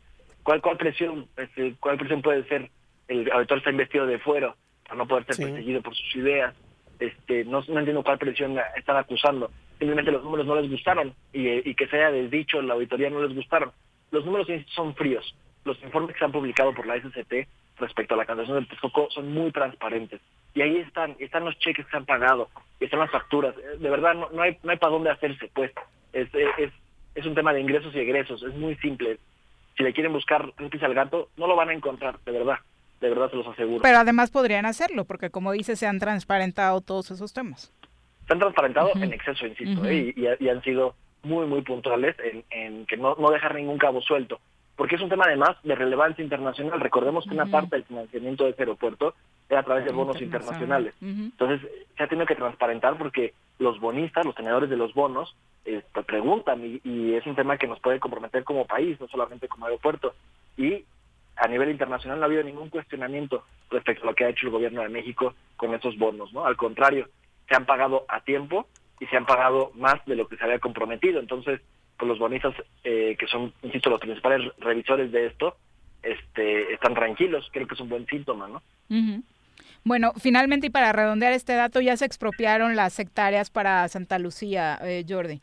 ¿cuál, cuál presión este, cuál presión puede ser? El auditor está investido de fuero para no poder ser perseguido por sus ideas. Este, no, no entiendo cuál presión están acusando. Simplemente los números no les gustaron y, y que se haya desdicho la auditoría no les gustaron. Los números son fríos. Los informes que se han publicado por la SCT respecto a la cancelación del Texcoco son muy transparentes. Y ahí están, están los cheques que se han pagado, están las facturas. Eh, de verdad, no, no hay, no hay para dónde hacerse, pues. Es, es, es un tema de ingresos y egresos, es muy simple. Si le quieren buscar un pisa al gato, no lo van a encontrar, de verdad. De verdad se los aseguro. Pero además podrían hacerlo, porque como dice, se han transparentado todos esos temas. Se han transparentado en exceso, insisto, ¿eh? y, y, han sido muy, muy puntuales en, en que no, no dejar ningún cabo suelto porque es un tema además de relevancia internacional. Recordemos que una parte del financiamiento de ese aeropuerto es a través de bonos internacionales. Entonces, se ha tenido que transparentar porque los bonistas, los tenedores de los bonos, eh, preguntan y, es un tema que nos puede comprometer como país, no solamente como aeropuerto. Y a nivel internacional no ha habido ningún cuestionamiento respecto a lo que ha hecho el gobierno de México con esos bonos, ¿no? Al contrario, se han pagado a tiempo y se han pagado más de lo que se había comprometido. Entonces, pues los bonistas, eh, que son, insisto, los principales revisores de esto, este, están tranquilos. Creo que es un buen síntoma, ¿no? Bueno, finalmente y para redondear este dato, ya se expropiaron las hectáreas para Santa Lucía, eh, Jordi.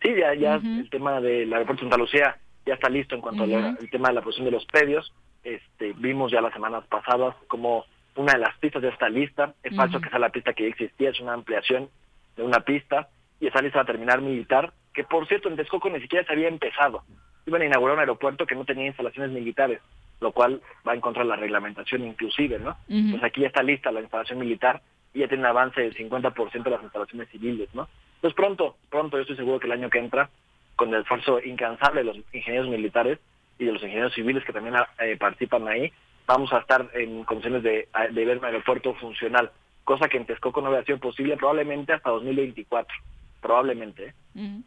Sí, ya, ya el tema del aeropuerto de Santa Lucía ya está listo en cuanto al tema de la posición de los predios. Este, vimos ya las semanas pasadas como una de las pistas ya está lista. Es falso que sea la pista que ya existía, es una ampliación de una pista y está lista a terminar militar, que por cierto en Texcoco ni siquiera se había empezado. Iban a inaugurar un aeropuerto que no tenía instalaciones militares lo cual va en contra de la reglamentación inclusive, ¿no? Pues aquí ya está lista la instalación militar y ya tiene un avance del 50% de las instalaciones civiles, ¿no? Pues pronto, pronto, yo estoy seguro que el año que entra, con el esfuerzo incansable de los ingenieros militares y de los ingenieros civiles que también eh, participan ahí, vamos a estar en condiciones de, de ver un aeropuerto funcional, cosa que en Texcoco no había sido posible probablemente hasta 2024, probablemente. ¿eh?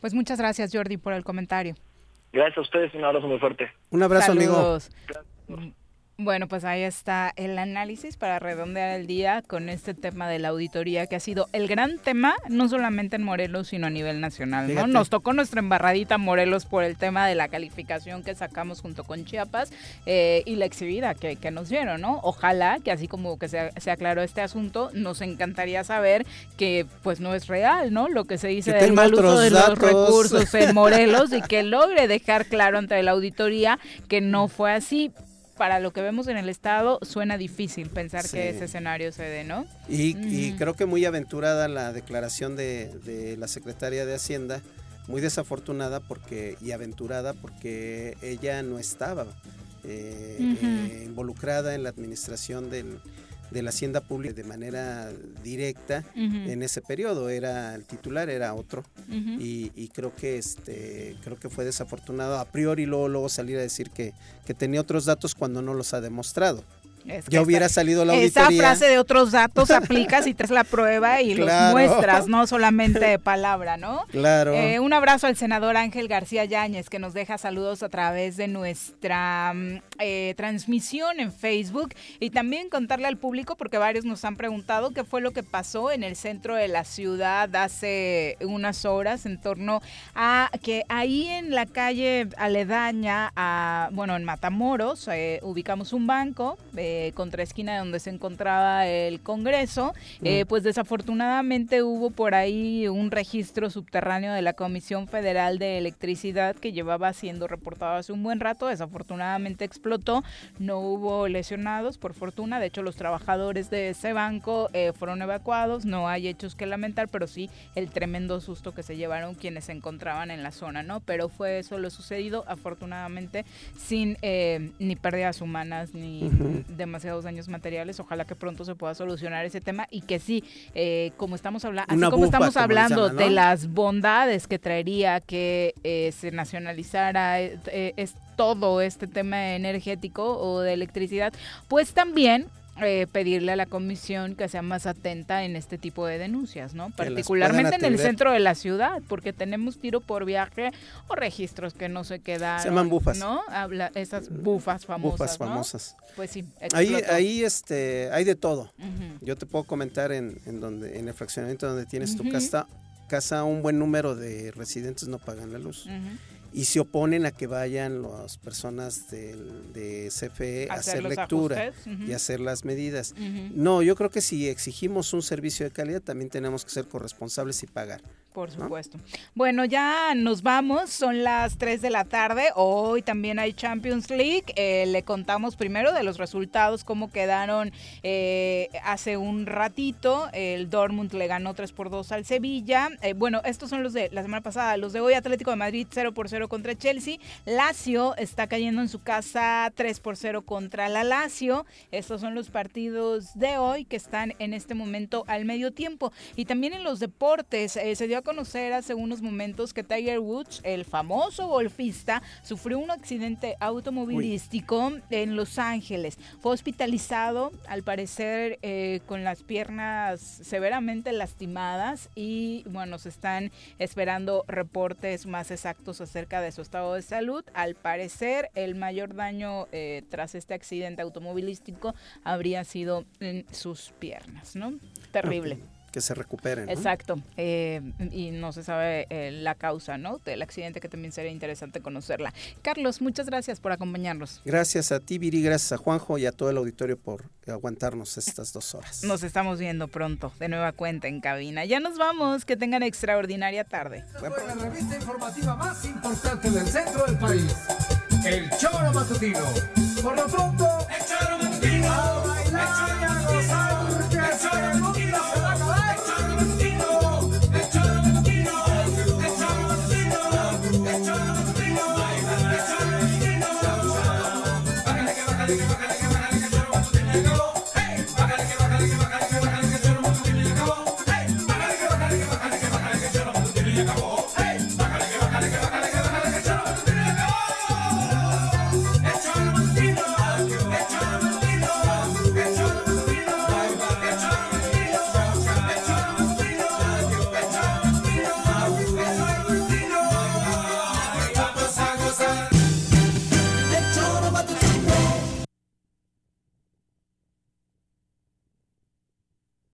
Pues muchas gracias Jordi por el comentario. Gracias a ustedes, un abrazo muy fuerte. Un abrazo, Saludos. amigo. Bueno, pues ahí está el análisis para redondear el día con este tema de la auditoría que ha sido el gran tema, no solamente en Morelos, sino a nivel nacional. ¿no? Nos tocó nuestra embarradita Morelos por el tema de la calificación que sacamos junto con Chiapas eh, y la exhibida que, que, nos dieron, ¿no? Ojalá que así como que se, se, aclaró este asunto, nos encantaría saber que pues no es real, ¿no? Lo que se dice del mal uso de los recursos en Morelos y que logre dejar claro ante la auditoría que no fue así para lo que vemos en el estado suena difícil pensar que ese escenario se dé, ¿no? Y, creo que muy aventurada la declaración de, la secretaria de Hacienda, muy desafortunada porque y aventurada porque ella no estaba eh, eh, involucrada en la administración del, de la hacienda pública de manera directa en ese periodo. Era el titular era otro. Y, creo que este creo que fue desafortunado. A priori luego, luego salir a decir que, que tenía otros datos cuando no los ha demostrado ya hubiera salido la auditoría. Esa frase de otros datos aplica si traes la prueba y los muestras, no solamente de palabra, ¿no? Claro. Eh, un abrazo al senador Ángel García Yáñez, que nos deja saludos a través de nuestra mm, eh, transmisión en Facebook y también contarle al público, porque varios nos han preguntado qué fue lo que pasó en el centro de la ciudad hace unas horas en torno a que ahí en la calle aledaña, a, bueno, en Matamoros, eh, ubicamos un banco. Eh, contra esquina de donde se encontraba el Congreso, eh, pues desafortunadamente hubo por ahí un registro subterráneo de la Comisión Federal de Electricidad que llevaba siendo reportado hace un buen rato, desafortunadamente explotó, no hubo lesionados por fortuna, de hecho los trabajadores de ese banco eh, fueron evacuados, no hay hechos que lamentar, pero sí el tremendo susto que se llevaron quienes se encontraban en la zona, ¿no? Pero fue eso lo sucedido, afortunadamente sin ni pérdidas humanas ni demasiados daños materiales. Ojalá que pronto se pueda solucionar ese tema y que sí, eh, como estamos hablando, así como estamos hablando de las bondades que traería que eh, se nacionalizara eh, es todo este tema energético o de electricidad, pues también eh, pedirle a la comisión que sea más atenta en este tipo de denuncias, ¿no? Particularmente en el centro de la ciudad, porque tenemos tiro por viaje o registros que no se quedan. Se llaman bufas. ¿No? Habla, esas bufas famosas. Bufas famosas. Pues sí. Ahí, ahí este, hay de todo. Yo te puedo comentar en, en, donde, en el fraccionamiento donde tienes tu casa, casa, un buen número de residentes no pagan la luz y se oponen a que vayan las personas de CFE a hacer, lectura y hacer las medidas. No, yo creo que si exigimos un servicio de calidad también tenemos que ser corresponsables y pagar. Por supuesto. Bueno, ya nos vamos, son las 3 de la tarde, hoy también hay Champions League, eh, le contamos primero de los resultados, cómo quedaron eh, hace un ratito, el Dortmund le ganó 3 por 2 al Sevilla, eh, bueno, estos son los de la semana pasada, los de hoy Atlético de Madrid 0 por 0 contra Chelsea, Lazio está cayendo en su casa 3 por 0 contra la Lazio, estos son los partidos de hoy que están en este momento al medio tiempo, y también en los deportes, se dio conocer hace unos momentos que Tiger Woods, el famoso golfista, sufrió un accidente automovilístico en Los Ángeles. Fue hospitalizado, al parecer, eh, con las piernas severamente lastimadas y, bueno, se están esperando reportes más exactos acerca de su estado de salud. Al parecer, el mayor daño eh, tras este accidente automovilístico habría sido en sus piernas, ¿no? Terrible que se recuperen. Exacto. Eh, y no se sabe eh, la causa ¿no? del accidente, que también sería interesante conocerla. Carlos, muchas gracias por acompañarnos. Gracias a ti, Viri, gracias a Juanjo y a todo el auditorio por aguantarnos estas dos horas. Nos estamos viendo pronto, de nueva cuenta en cabina. Ya nos vamos, que tengan extraordinaria tarde. la revista informativa más importante del centro del país, el Choro Matutino. Por lo pronto, el Choro Matutino.